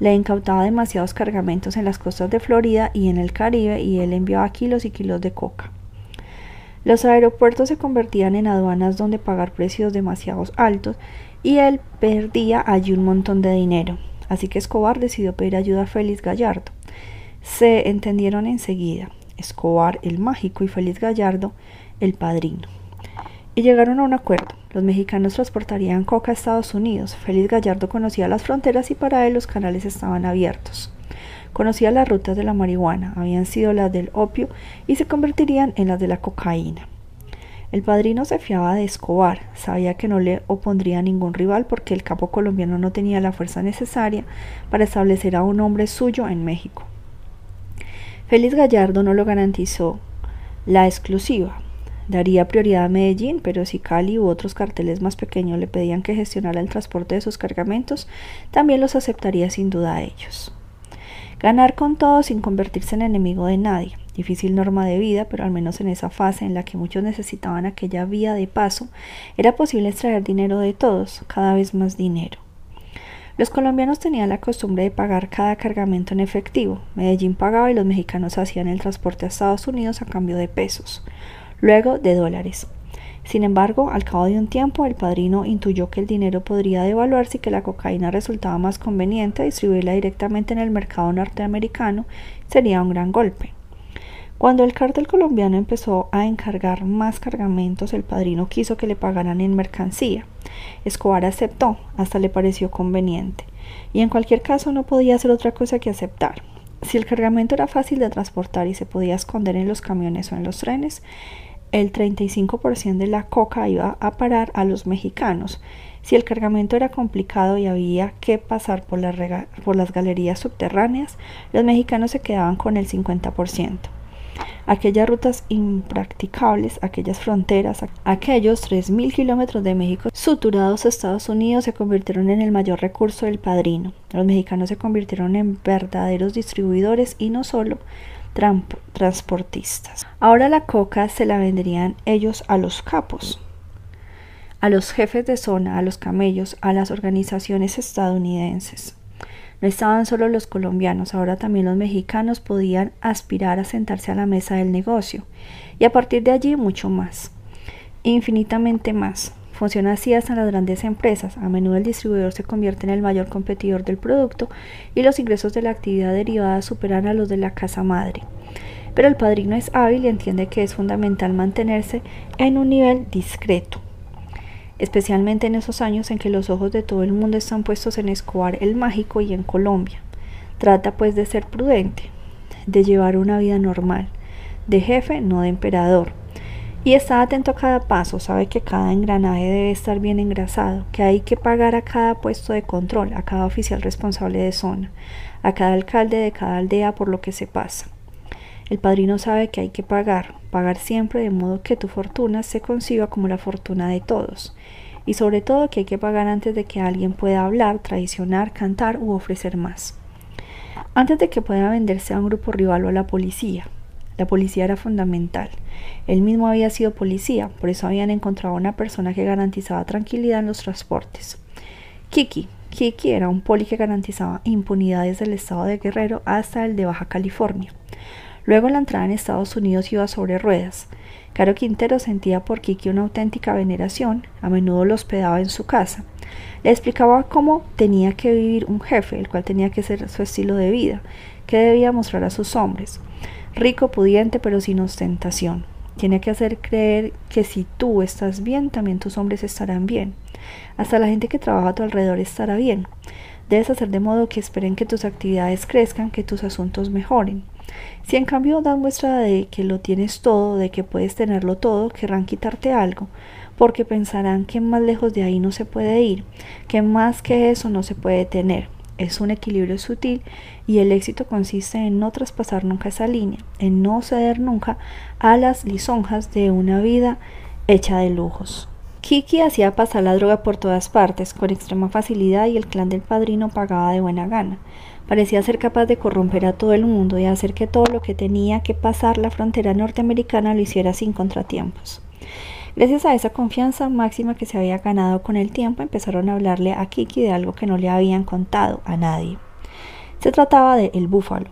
Le incautaba demasiados cargamentos en las costas de Florida y en el Caribe y él enviaba kilos y kilos de coca. Los aeropuertos se convertían en aduanas donde pagar precios demasiado altos y él perdía allí un montón de dinero. Así que Escobar decidió pedir ayuda a Félix Gallardo. Se entendieron enseguida. Escobar, el mágico, y Félix Gallardo el padrino. Y llegaron a un acuerdo. Los mexicanos transportarían coca a Estados Unidos. Félix Gallardo conocía las fronteras y para él los canales estaban abiertos. Conocía las rutas de la marihuana, habían sido las del opio y se convertirían en las de la cocaína. El padrino se fiaba de Escobar, sabía que no le opondría ningún rival porque el capo colombiano no tenía la fuerza necesaria para establecer a un hombre suyo en México. Félix Gallardo no lo garantizó la exclusiva, Daría prioridad a Medellín, pero si Cali u otros carteles más pequeños le pedían que gestionara el transporte de sus cargamentos, también los aceptaría sin duda a ellos. Ganar con todo sin convertirse en enemigo de nadie. Difícil norma de vida, pero al menos en esa fase en la que muchos necesitaban aquella vía de paso, era posible extraer dinero de todos, cada vez más dinero. Los colombianos tenían la costumbre de pagar cada cargamento en efectivo. Medellín pagaba y los mexicanos hacían el transporte a Estados Unidos a cambio de pesos luego de dólares. Sin embargo, al cabo de un tiempo, el padrino intuyó que el dinero podría devaluarse y que la cocaína resultaba más conveniente distribuirla directamente en el mercado norteamericano sería un gran golpe. Cuando el cártel colombiano empezó a encargar más cargamentos, el padrino quiso que le pagaran en mercancía. Escobar aceptó, hasta le pareció conveniente, y en cualquier caso no podía hacer otra cosa que aceptar. Si el cargamento era fácil de transportar y se podía esconder en los camiones o en los trenes, el 35% de la coca iba a parar a los mexicanos. Si el cargamento era complicado y había que pasar por, las galerías subterráneas, los mexicanos se quedaban con el 50%. Aquellas rutas impracticables, aquellas fronteras, aquellos 3.000 kilómetros de México suturados a Estados Unidos se convirtieron en el mayor recurso del padrino. Los mexicanos se convirtieron en verdaderos distribuidores y no solo transportistas. Ahora la coca se la venderían ellos a los capos, a los jefes de zona, a los camellos, a las organizaciones estadounidenses. No estaban solo los colombianos, ahora también los mexicanos podían aspirar a sentarse a la mesa del negocio, y a partir de allí mucho más, infinitamente más. Funciona así hasta las grandes empresas. A menudo el distribuidor se convierte en el mayor competidor del producto y los ingresos de la actividad derivada superan a los de la casa madre. Pero el padrino es hábil y entiende que es fundamental mantenerse en un nivel discreto, especialmente en esos años en que los ojos de todo el mundo están puestos en Escobar el Mágico y en Colombia. Trata pues de ser prudente, de llevar una vida normal, de jefe, no de emperador y está atento a cada paso, sabe que cada engranaje debe estar bien engrasado, que hay que pagar a cada puesto de control, a cada oficial responsable de zona, a cada alcalde de cada aldea por lo que se pasa. El padrino sabe que hay que pagar, pagar siempre de modo que tu fortuna se conciba como la fortuna de todos, y sobre todo que hay que pagar antes de que alguien pueda hablar, traicionar, cantar u ofrecer más. Antes de que pueda venderse a un grupo rival o a la policía, la policía era fundamental. Él mismo había sido policía, por eso habían encontrado una persona que garantizaba tranquilidad en los transportes. Kiki, Kiki era un poli que garantizaba impunidad desde el estado de Guerrero hasta el de Baja California. Luego la entrada en Estados Unidos iba sobre ruedas. Caro Quintero sentía por Kiki una auténtica veneración, a menudo lo hospedaba en su casa. Le explicaba cómo tenía que vivir un jefe, el cual tenía que ser su estilo de vida, que debía mostrar a sus hombres. Rico, pudiente, pero sin ostentación. Tiene que hacer creer que si tú estás bien, también tus hombres estarán bien. Hasta la gente que trabaja a tu alrededor estará bien. Debes hacer de modo que esperen que tus actividades crezcan, que tus asuntos mejoren. Si en cambio dan muestra de que lo tienes todo, de que puedes tenerlo todo, querrán quitarte algo, porque pensarán que más lejos de ahí no se puede ir, que más que eso no se puede tener. Es un equilibrio sutil y el éxito consiste en no traspasar nunca esa línea, en no ceder nunca a las lisonjas de una vida hecha de lujos. Kiki hacía pasar la droga por todas partes con extrema facilidad y el clan del padrino pagaba de buena gana. Parecía ser capaz de corromper a todo el mundo y hacer que todo lo que tenía que pasar la frontera norteamericana lo hiciera sin contratiempos. Gracias a esa confianza máxima que se había ganado con el tiempo, empezaron a hablarle a Kiki de algo que no le habían contado a nadie. Se trataba de El Búfalo.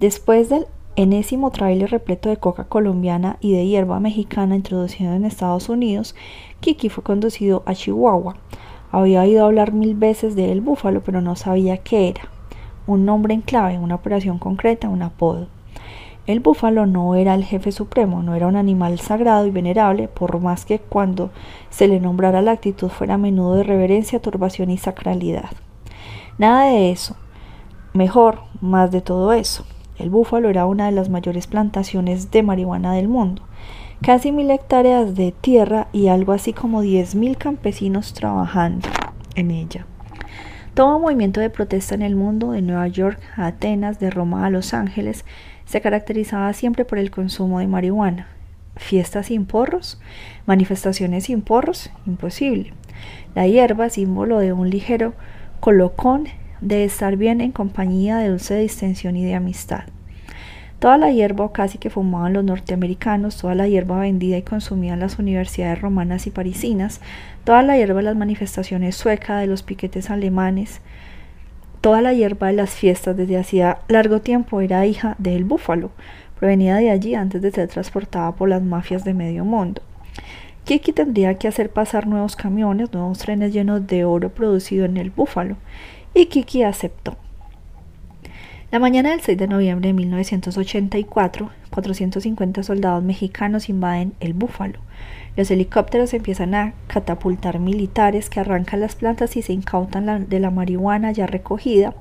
Después del enésimo trailer repleto de coca colombiana y de hierba mexicana introducido en Estados Unidos, Kiki fue conducido a Chihuahua. Había oído hablar mil veces de El Búfalo, pero no sabía qué era un nombre en clave, una operación concreta, un apodo. El búfalo no era el jefe supremo, no era un animal sagrado y venerable, por más que cuando se le nombrara la actitud fuera a menudo de reverencia, turbación y sacralidad. Nada de eso. Mejor, más de todo eso. El búfalo era una de las mayores plantaciones de marihuana del mundo. Casi mil hectáreas de tierra y algo así como diez mil campesinos trabajando en ella. Todo movimiento de protesta en el mundo, de Nueva York a Atenas, de Roma a Los Ángeles, se caracterizaba siempre por el consumo de marihuana. ¿Fiestas sin porros? ¿Manifestaciones sin porros? Imposible. La hierba, símbolo de un ligero colocón, de estar bien en compañía de dulce distensión y de amistad. Toda la hierba casi que fumaban los norteamericanos, toda la hierba vendida y consumida en las universidades romanas y parisinas, toda la hierba de las manifestaciones suecas, de los piquetes alemanes, toda la hierba de las fiestas desde hacía largo tiempo era hija del búfalo, provenía de allí antes de ser transportada por las mafias de medio mundo. Kiki tendría que hacer pasar nuevos camiones, nuevos trenes llenos de oro producido en el búfalo, y Kiki aceptó. La mañana del 6 de noviembre de 1984, 450 soldados mexicanos invaden el Búfalo. Los helicópteros empiezan a catapultar militares que arrancan las plantas y se incautan de la marihuana ya recogida,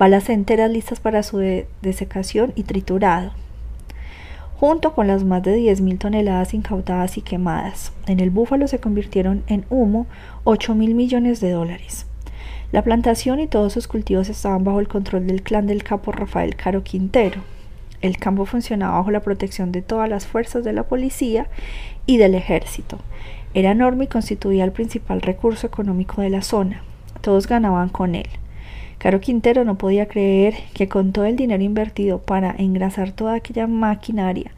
balas enteras listas para su desecación y triturado, junto con las más de 10.000 toneladas incautadas y quemadas. En el Búfalo se convirtieron en humo 8 mil millones de dólares. La plantación y todos sus cultivos estaban bajo el control del clan del capo Rafael Caro Quintero. El campo funcionaba bajo la protección de todas las fuerzas de la policía y del ejército. Era enorme y constituía el principal recurso económico de la zona. Todos ganaban con él. Caro Quintero no podía creer que con todo el dinero invertido para engrasar toda aquella maquinaria,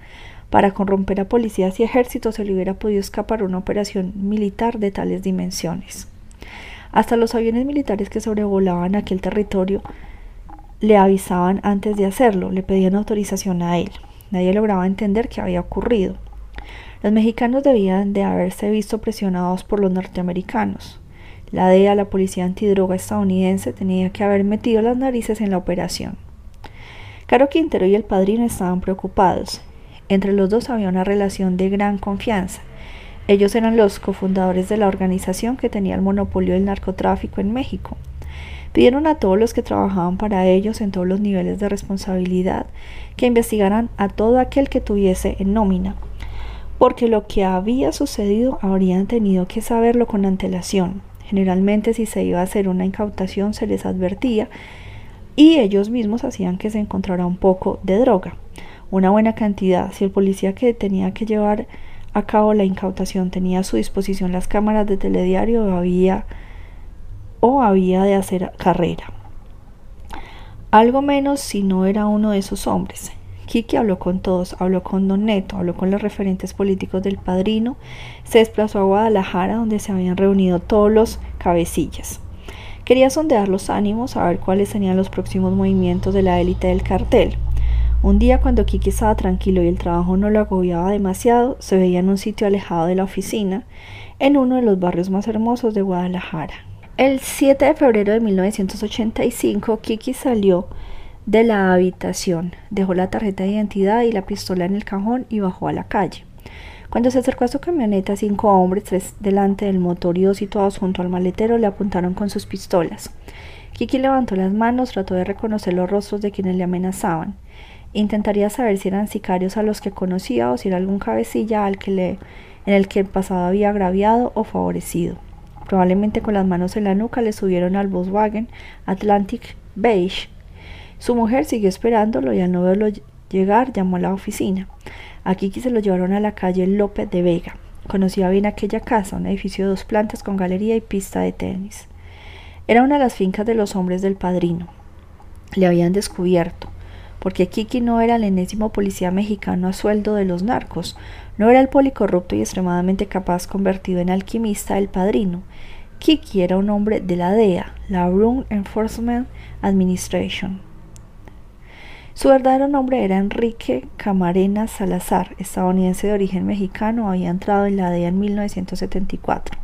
para corromper a policías y ejércitos, se le hubiera podido escapar una operación militar de tales dimensiones. Hasta los aviones militares que sobrevolaban aquel territorio le avisaban antes de hacerlo, le pedían autorización a él. Nadie lograba entender qué había ocurrido. Los mexicanos debían de haberse visto presionados por los norteamericanos. La DEA, la policía antidroga estadounidense, tenía que haber metido las narices en la operación. Caro Quintero y el padrino estaban preocupados. Entre los dos había una relación de gran confianza. Ellos eran los cofundadores de la organización que tenía el monopolio del narcotráfico en México. Pidieron a todos los que trabajaban para ellos en todos los niveles de responsabilidad que investigaran a todo aquel que tuviese en nómina, porque lo que había sucedido habrían tenido que saberlo con antelación. Generalmente si se iba a hacer una incautación se les advertía y ellos mismos hacían que se encontrara un poco de droga, una buena cantidad. Si el policía que tenía que llevar a la incautación tenía a su disposición las cámaras de telediario o había, o había de hacer carrera. Algo menos si no era uno de esos hombres. Kiki habló con todos, habló con Don Neto, habló con los referentes políticos del padrino, se desplazó a Guadalajara donde se habían reunido todos los cabecillas. Quería sondear los ánimos, a ver cuáles serían los próximos movimientos de la élite del cartel. Un día cuando Kiki estaba tranquilo y el trabajo no lo agobiaba demasiado, se veía en un sitio alejado de la oficina, en uno de los barrios más hermosos de Guadalajara. El 7 de febrero de 1985, Kiki salió de la habitación, dejó la tarjeta de identidad y la pistola en el cajón y bajó a la calle. Cuando se acercó a su camioneta, cinco hombres, tres delante del motor y dos situados junto al maletero, le apuntaron con sus pistolas. Kiki levantó las manos, trató de reconocer los rostros de quienes le amenazaban. Intentaría saber si eran sicarios a los que conocía o si era algún cabecilla al que le, en el que el pasado había agraviado o favorecido. Probablemente con las manos en la nuca le subieron al Volkswagen Atlantic Beige. Su mujer siguió esperándolo y al no verlo llegar llamó a la oficina. A Kiki se lo llevaron a la calle López de Vega. Conocía bien aquella casa, un edificio de dos plantas con galería y pista de tenis. Era una de las fincas de los hombres del padrino. Le habían descubierto, porque Kiki no era el enésimo policía mexicano a sueldo de los narcos, no era el policorrupto y extremadamente capaz convertido en alquimista del padrino. Kiki era un hombre de la DEA, la Room Enforcement Administration. Su verdadero nombre era Enrique Camarena Salazar, estadounidense de origen mexicano, había entrado en la DEA en 1974.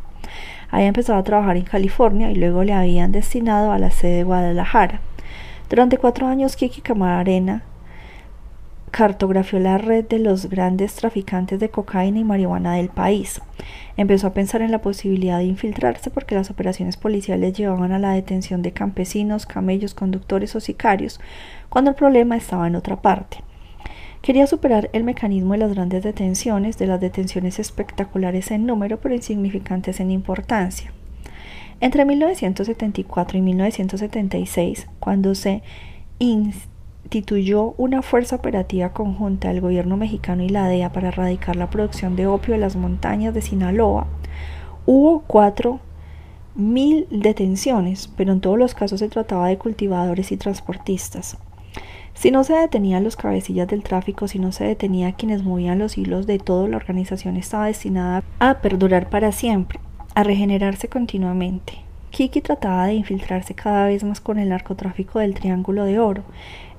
Había empezado a trabajar en California y luego le habían destinado a la sede de Guadalajara. Durante cuatro años, Kiki Camarena cartografió la red de los grandes traficantes de cocaína y marihuana del país. Empezó a pensar en la posibilidad de infiltrarse porque las operaciones policiales llevaban a la detención de campesinos, camellos, conductores o sicarios, cuando el problema estaba en otra parte. Quería superar el mecanismo de las grandes detenciones, de las detenciones espectaculares en número pero insignificantes en importancia. Entre 1974 y 1976, cuando se instituyó una fuerza operativa conjunta del gobierno mexicano y la DEA para erradicar la producción de opio en las montañas de Sinaloa, hubo cuatro mil detenciones, pero en todos los casos se trataba de cultivadores y transportistas. Si no se detenían los cabecillas del tráfico, si no se detenía quienes movían los hilos de todo, la organización estaba destinada a perdurar para siempre, a regenerarse continuamente. Kiki trataba de infiltrarse cada vez más con el narcotráfico del Triángulo de Oro,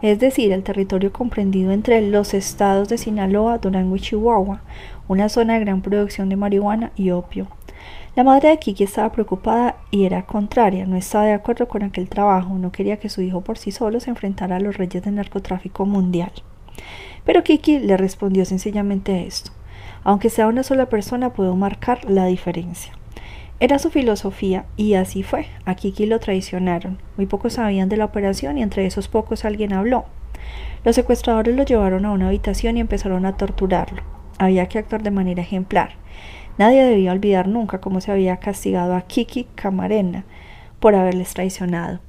es decir, el territorio comprendido entre los estados de Sinaloa, Durango y Chihuahua, una zona de gran producción de marihuana y opio. La madre de Kiki estaba preocupada y era contraria, no estaba de acuerdo con aquel trabajo, no quería que su hijo por sí solo se enfrentara a los reyes del narcotráfico mundial. Pero Kiki le respondió sencillamente esto. Aunque sea una sola persona, puedo marcar la diferencia. Era su filosofía y así fue. A Kiki lo traicionaron. Muy pocos sabían de la operación y entre esos pocos alguien habló. Los secuestradores lo llevaron a una habitación y empezaron a torturarlo. Había que actuar de manera ejemplar. Nadie debía olvidar nunca cómo se había castigado a Kiki Camarena por haberles traicionado.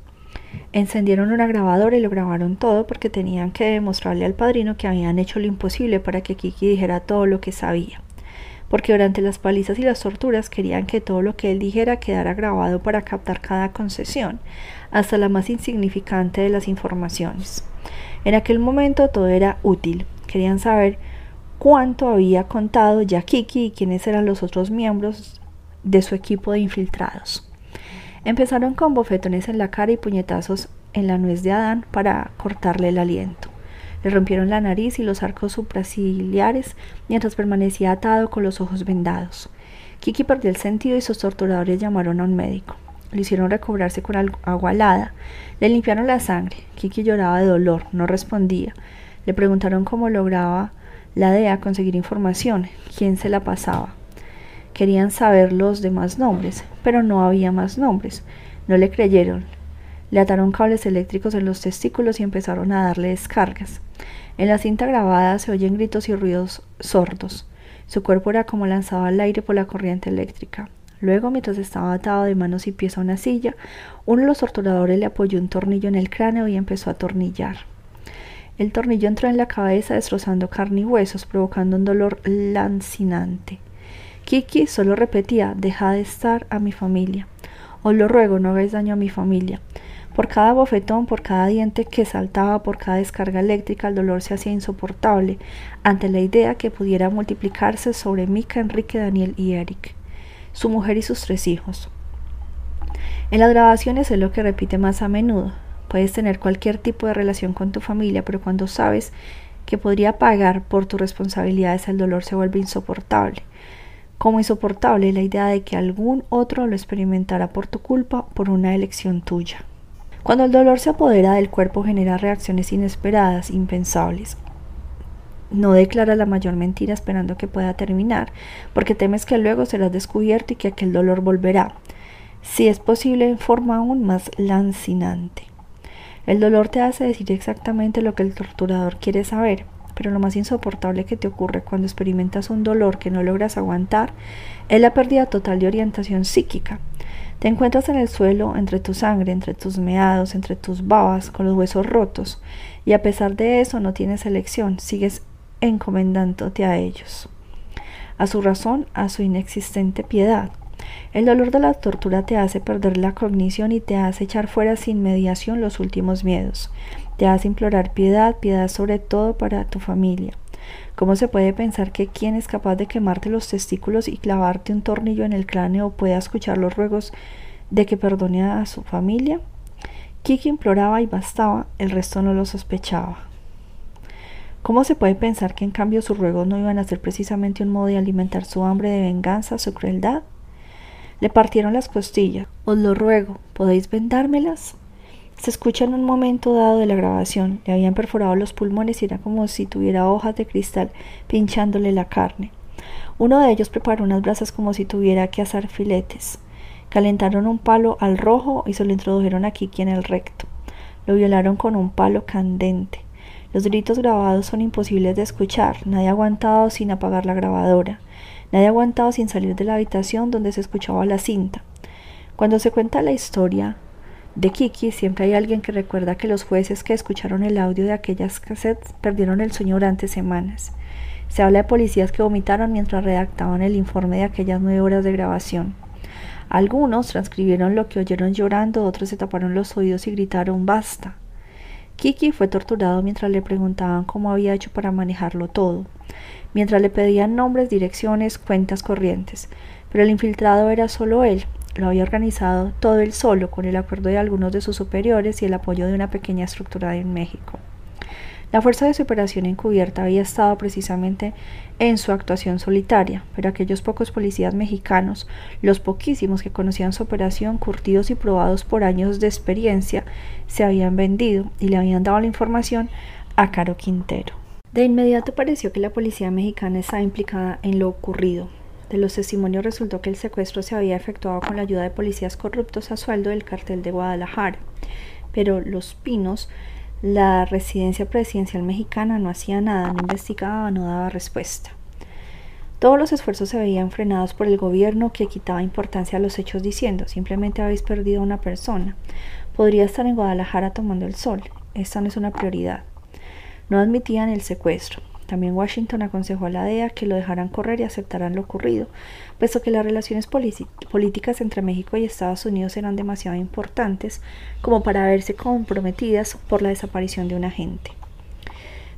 Encendieron una grabadora y lo grabaron todo porque tenían que demostrarle al padrino que habían hecho lo imposible para que Kiki dijera todo lo que sabía. Porque durante las palizas y las torturas querían que todo lo que él dijera quedara grabado para captar cada concesión, hasta la más insignificante de las informaciones. En aquel momento todo era útil. Querían saber cuánto había contado ya Kiki y quiénes eran los otros miembros de su equipo de infiltrados. Empezaron con bofetones en la cara y puñetazos en la nuez de Adán para cortarle el aliento. Le rompieron la nariz y los arcos supraciliares mientras permanecía atado con los ojos vendados. Kiki perdió el sentido y sus torturadores llamaron a un médico. Le hicieron recobrarse con agua alada. Le limpiaron la sangre. Kiki lloraba de dolor, no respondía. Le preguntaron cómo lograba la DEA conseguir información, quién se la pasaba. Querían saber los demás nombres, pero no había más nombres. No le creyeron. Le ataron cables eléctricos en los testículos y empezaron a darle descargas. En la cinta grabada se oyen gritos y ruidos sordos. Su cuerpo era como lanzado al aire por la corriente eléctrica. Luego, mientras estaba atado de manos y pies a una silla, uno de los torturadores le apoyó un tornillo en el cráneo y empezó a atornillar. El tornillo entró en la cabeza destrozando carne y huesos, provocando un dolor lancinante. Kiki solo repetía Deja de estar a mi familia. Os lo ruego, no hagáis daño a mi familia. Por cada bofetón, por cada diente que saltaba, por cada descarga eléctrica, el dolor se hacía insoportable ante la idea que pudiera multiplicarse sobre Mika, Enrique, Daniel y Eric, su mujer y sus tres hijos. En las grabaciones es lo que repite más a menudo. Puedes tener cualquier tipo de relación con tu familia, pero cuando sabes que podría pagar por tus responsabilidades, el dolor se vuelve insoportable. Como insoportable la idea de que algún otro lo experimentará por tu culpa, por una elección tuya. Cuando el dolor se apodera del cuerpo genera reacciones inesperadas, impensables. No declara la mayor mentira esperando que pueda terminar, porque temes que luego serás descubierto y que aquel dolor volverá, si es posible en forma aún más lancinante. El dolor te hace decir exactamente lo que el torturador quiere saber, pero lo más insoportable que te ocurre cuando experimentas un dolor que no logras aguantar es la pérdida total de orientación psíquica. Te encuentras en el suelo, entre tu sangre, entre tus meados, entre tus babas, con los huesos rotos, y a pesar de eso no tienes elección, sigues encomendándote a ellos, a su razón, a su inexistente piedad. El dolor de la tortura te hace perder la cognición y te hace echar fuera sin mediación los últimos miedos. Te hace implorar piedad, piedad sobre todo para tu familia. ¿Cómo se puede pensar que quien es capaz de quemarte los testículos y clavarte un tornillo en el cráneo pueda escuchar los ruegos de que perdone a su familia? Kiki imploraba y bastaba, el resto no lo sospechaba. ¿Cómo se puede pensar que en cambio sus ruegos no iban a ser precisamente un modo de alimentar su hambre de venganza, su crueldad? Le partieron las costillas. Os lo ruego, ¿podéis vendármelas? Se escucha en un momento dado de la grabación. Le habían perforado los pulmones y era como si tuviera hojas de cristal pinchándole la carne. Uno de ellos preparó unas brasas como si tuviera que asar filetes. Calentaron un palo al rojo y se lo introdujeron a Kiki en el recto. Lo violaron con un palo candente. Los gritos grabados son imposibles de escuchar. Nadie ha aguantado sin apagar la grabadora. Nadie ha aguantado sin salir de la habitación donde se escuchaba la cinta. Cuando se cuenta la historia, de Kiki, siempre hay alguien que recuerda que los jueces que escucharon el audio de aquellas cassettes perdieron el sueño durante semanas. Se habla de policías que vomitaron mientras redactaban el informe de aquellas nueve horas de grabación. Algunos transcribieron lo que oyeron llorando, otros se taparon los oídos y gritaron basta. Kiki fue torturado mientras le preguntaban cómo había hecho para manejarlo todo, mientras le pedían nombres, direcciones, cuentas corrientes, pero el infiltrado era solo él, lo había organizado todo él solo, con el acuerdo de algunos de sus superiores y el apoyo de una pequeña estructura en México. La fuerza de su operación encubierta había estado precisamente en su actuación solitaria, pero aquellos pocos policías mexicanos, los poquísimos que conocían su operación, curtidos y probados por años de experiencia, se habían vendido y le habían dado la información a Caro Quintero. De inmediato pareció que la policía mexicana estaba implicada en lo ocurrido, de los testimonios resultó que el secuestro se había efectuado con la ayuda de policías corruptos a sueldo del cartel de Guadalajara. Pero Los Pinos, la residencia presidencial mexicana, no hacía nada, no investigaba, no daba respuesta. Todos los esfuerzos se veían frenados por el gobierno que quitaba importancia a los hechos diciendo simplemente habéis perdido a una persona. Podría estar en Guadalajara tomando el sol. Esta no es una prioridad. No admitían el secuestro. También Washington aconsejó a la DEA que lo dejaran correr y aceptaran lo ocurrido, puesto que las relaciones políticas entre México y Estados Unidos eran demasiado importantes como para verse comprometidas por la desaparición de un agente.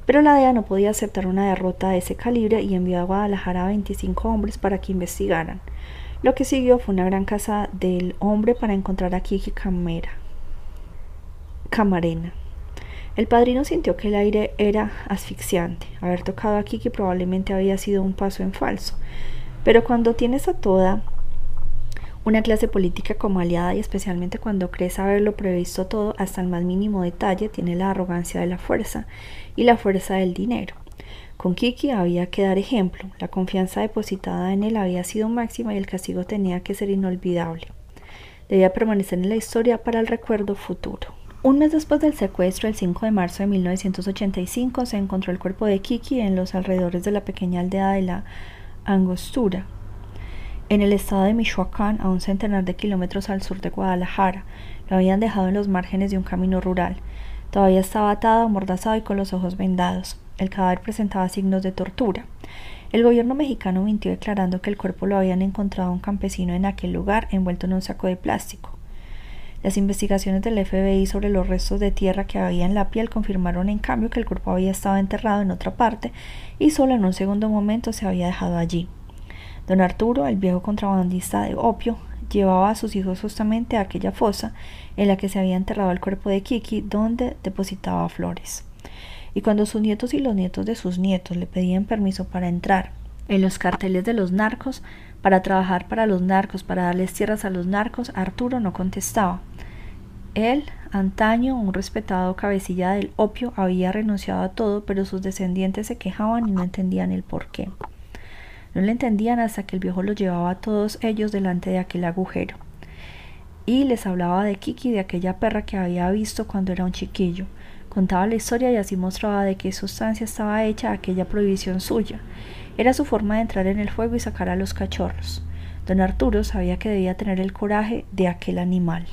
Pero la DEA no podía aceptar una derrota de ese calibre y envió a Guadalajara a 25 hombres para que investigaran. Lo que siguió fue una gran caza del hombre para encontrar a Kiki Camera. Camarena. El padrino sintió que el aire era asfixiante. Haber tocado a Kiki probablemente había sido un paso en falso. Pero cuando tienes a toda una clase política como aliada y especialmente cuando crees haberlo previsto todo hasta el más mínimo detalle, tiene la arrogancia de la fuerza y la fuerza del dinero. Con Kiki había que dar ejemplo, la confianza depositada en él había sido máxima y el castigo tenía que ser inolvidable. Debía permanecer en la historia para el recuerdo futuro. Un mes después del secuestro, el 5 de marzo de 1985, se encontró el cuerpo de Kiki en los alrededores de la pequeña aldea de la Angostura, en el estado de Michoacán, a un centenar de kilómetros al sur de Guadalajara. Lo habían dejado en los márgenes de un camino rural. Todavía estaba atado, amordazado y con los ojos vendados. El cadáver presentaba signos de tortura. El gobierno mexicano mintió declarando que el cuerpo lo habían encontrado un campesino en aquel lugar envuelto en un saco de plástico. Las investigaciones del FBI sobre los restos de tierra que había en la piel confirmaron en cambio que el cuerpo había estado enterrado en otra parte y solo en un segundo momento se había dejado allí. Don Arturo, el viejo contrabandista de opio, llevaba a sus hijos justamente a aquella fosa en la que se había enterrado el cuerpo de Kiki, donde depositaba flores. Y cuando sus nietos y los nietos de sus nietos le pedían permiso para entrar en los carteles de los narcos, para trabajar para los narcos, para darles tierras a los narcos, Arturo no contestaba. Él, antaño un respetado cabecilla del opio, había renunciado a todo, pero sus descendientes se quejaban y no entendían el por qué. No le entendían hasta que el viejo los llevaba a todos ellos delante de aquel agujero. Y les hablaba de Kiki, de aquella perra que había visto cuando era un chiquillo. Contaba la historia y así mostraba de qué sustancia estaba hecha aquella prohibición suya. Era su forma de entrar en el fuego y sacar a los cachorros. Don Arturo sabía que debía tener el coraje de aquel animal.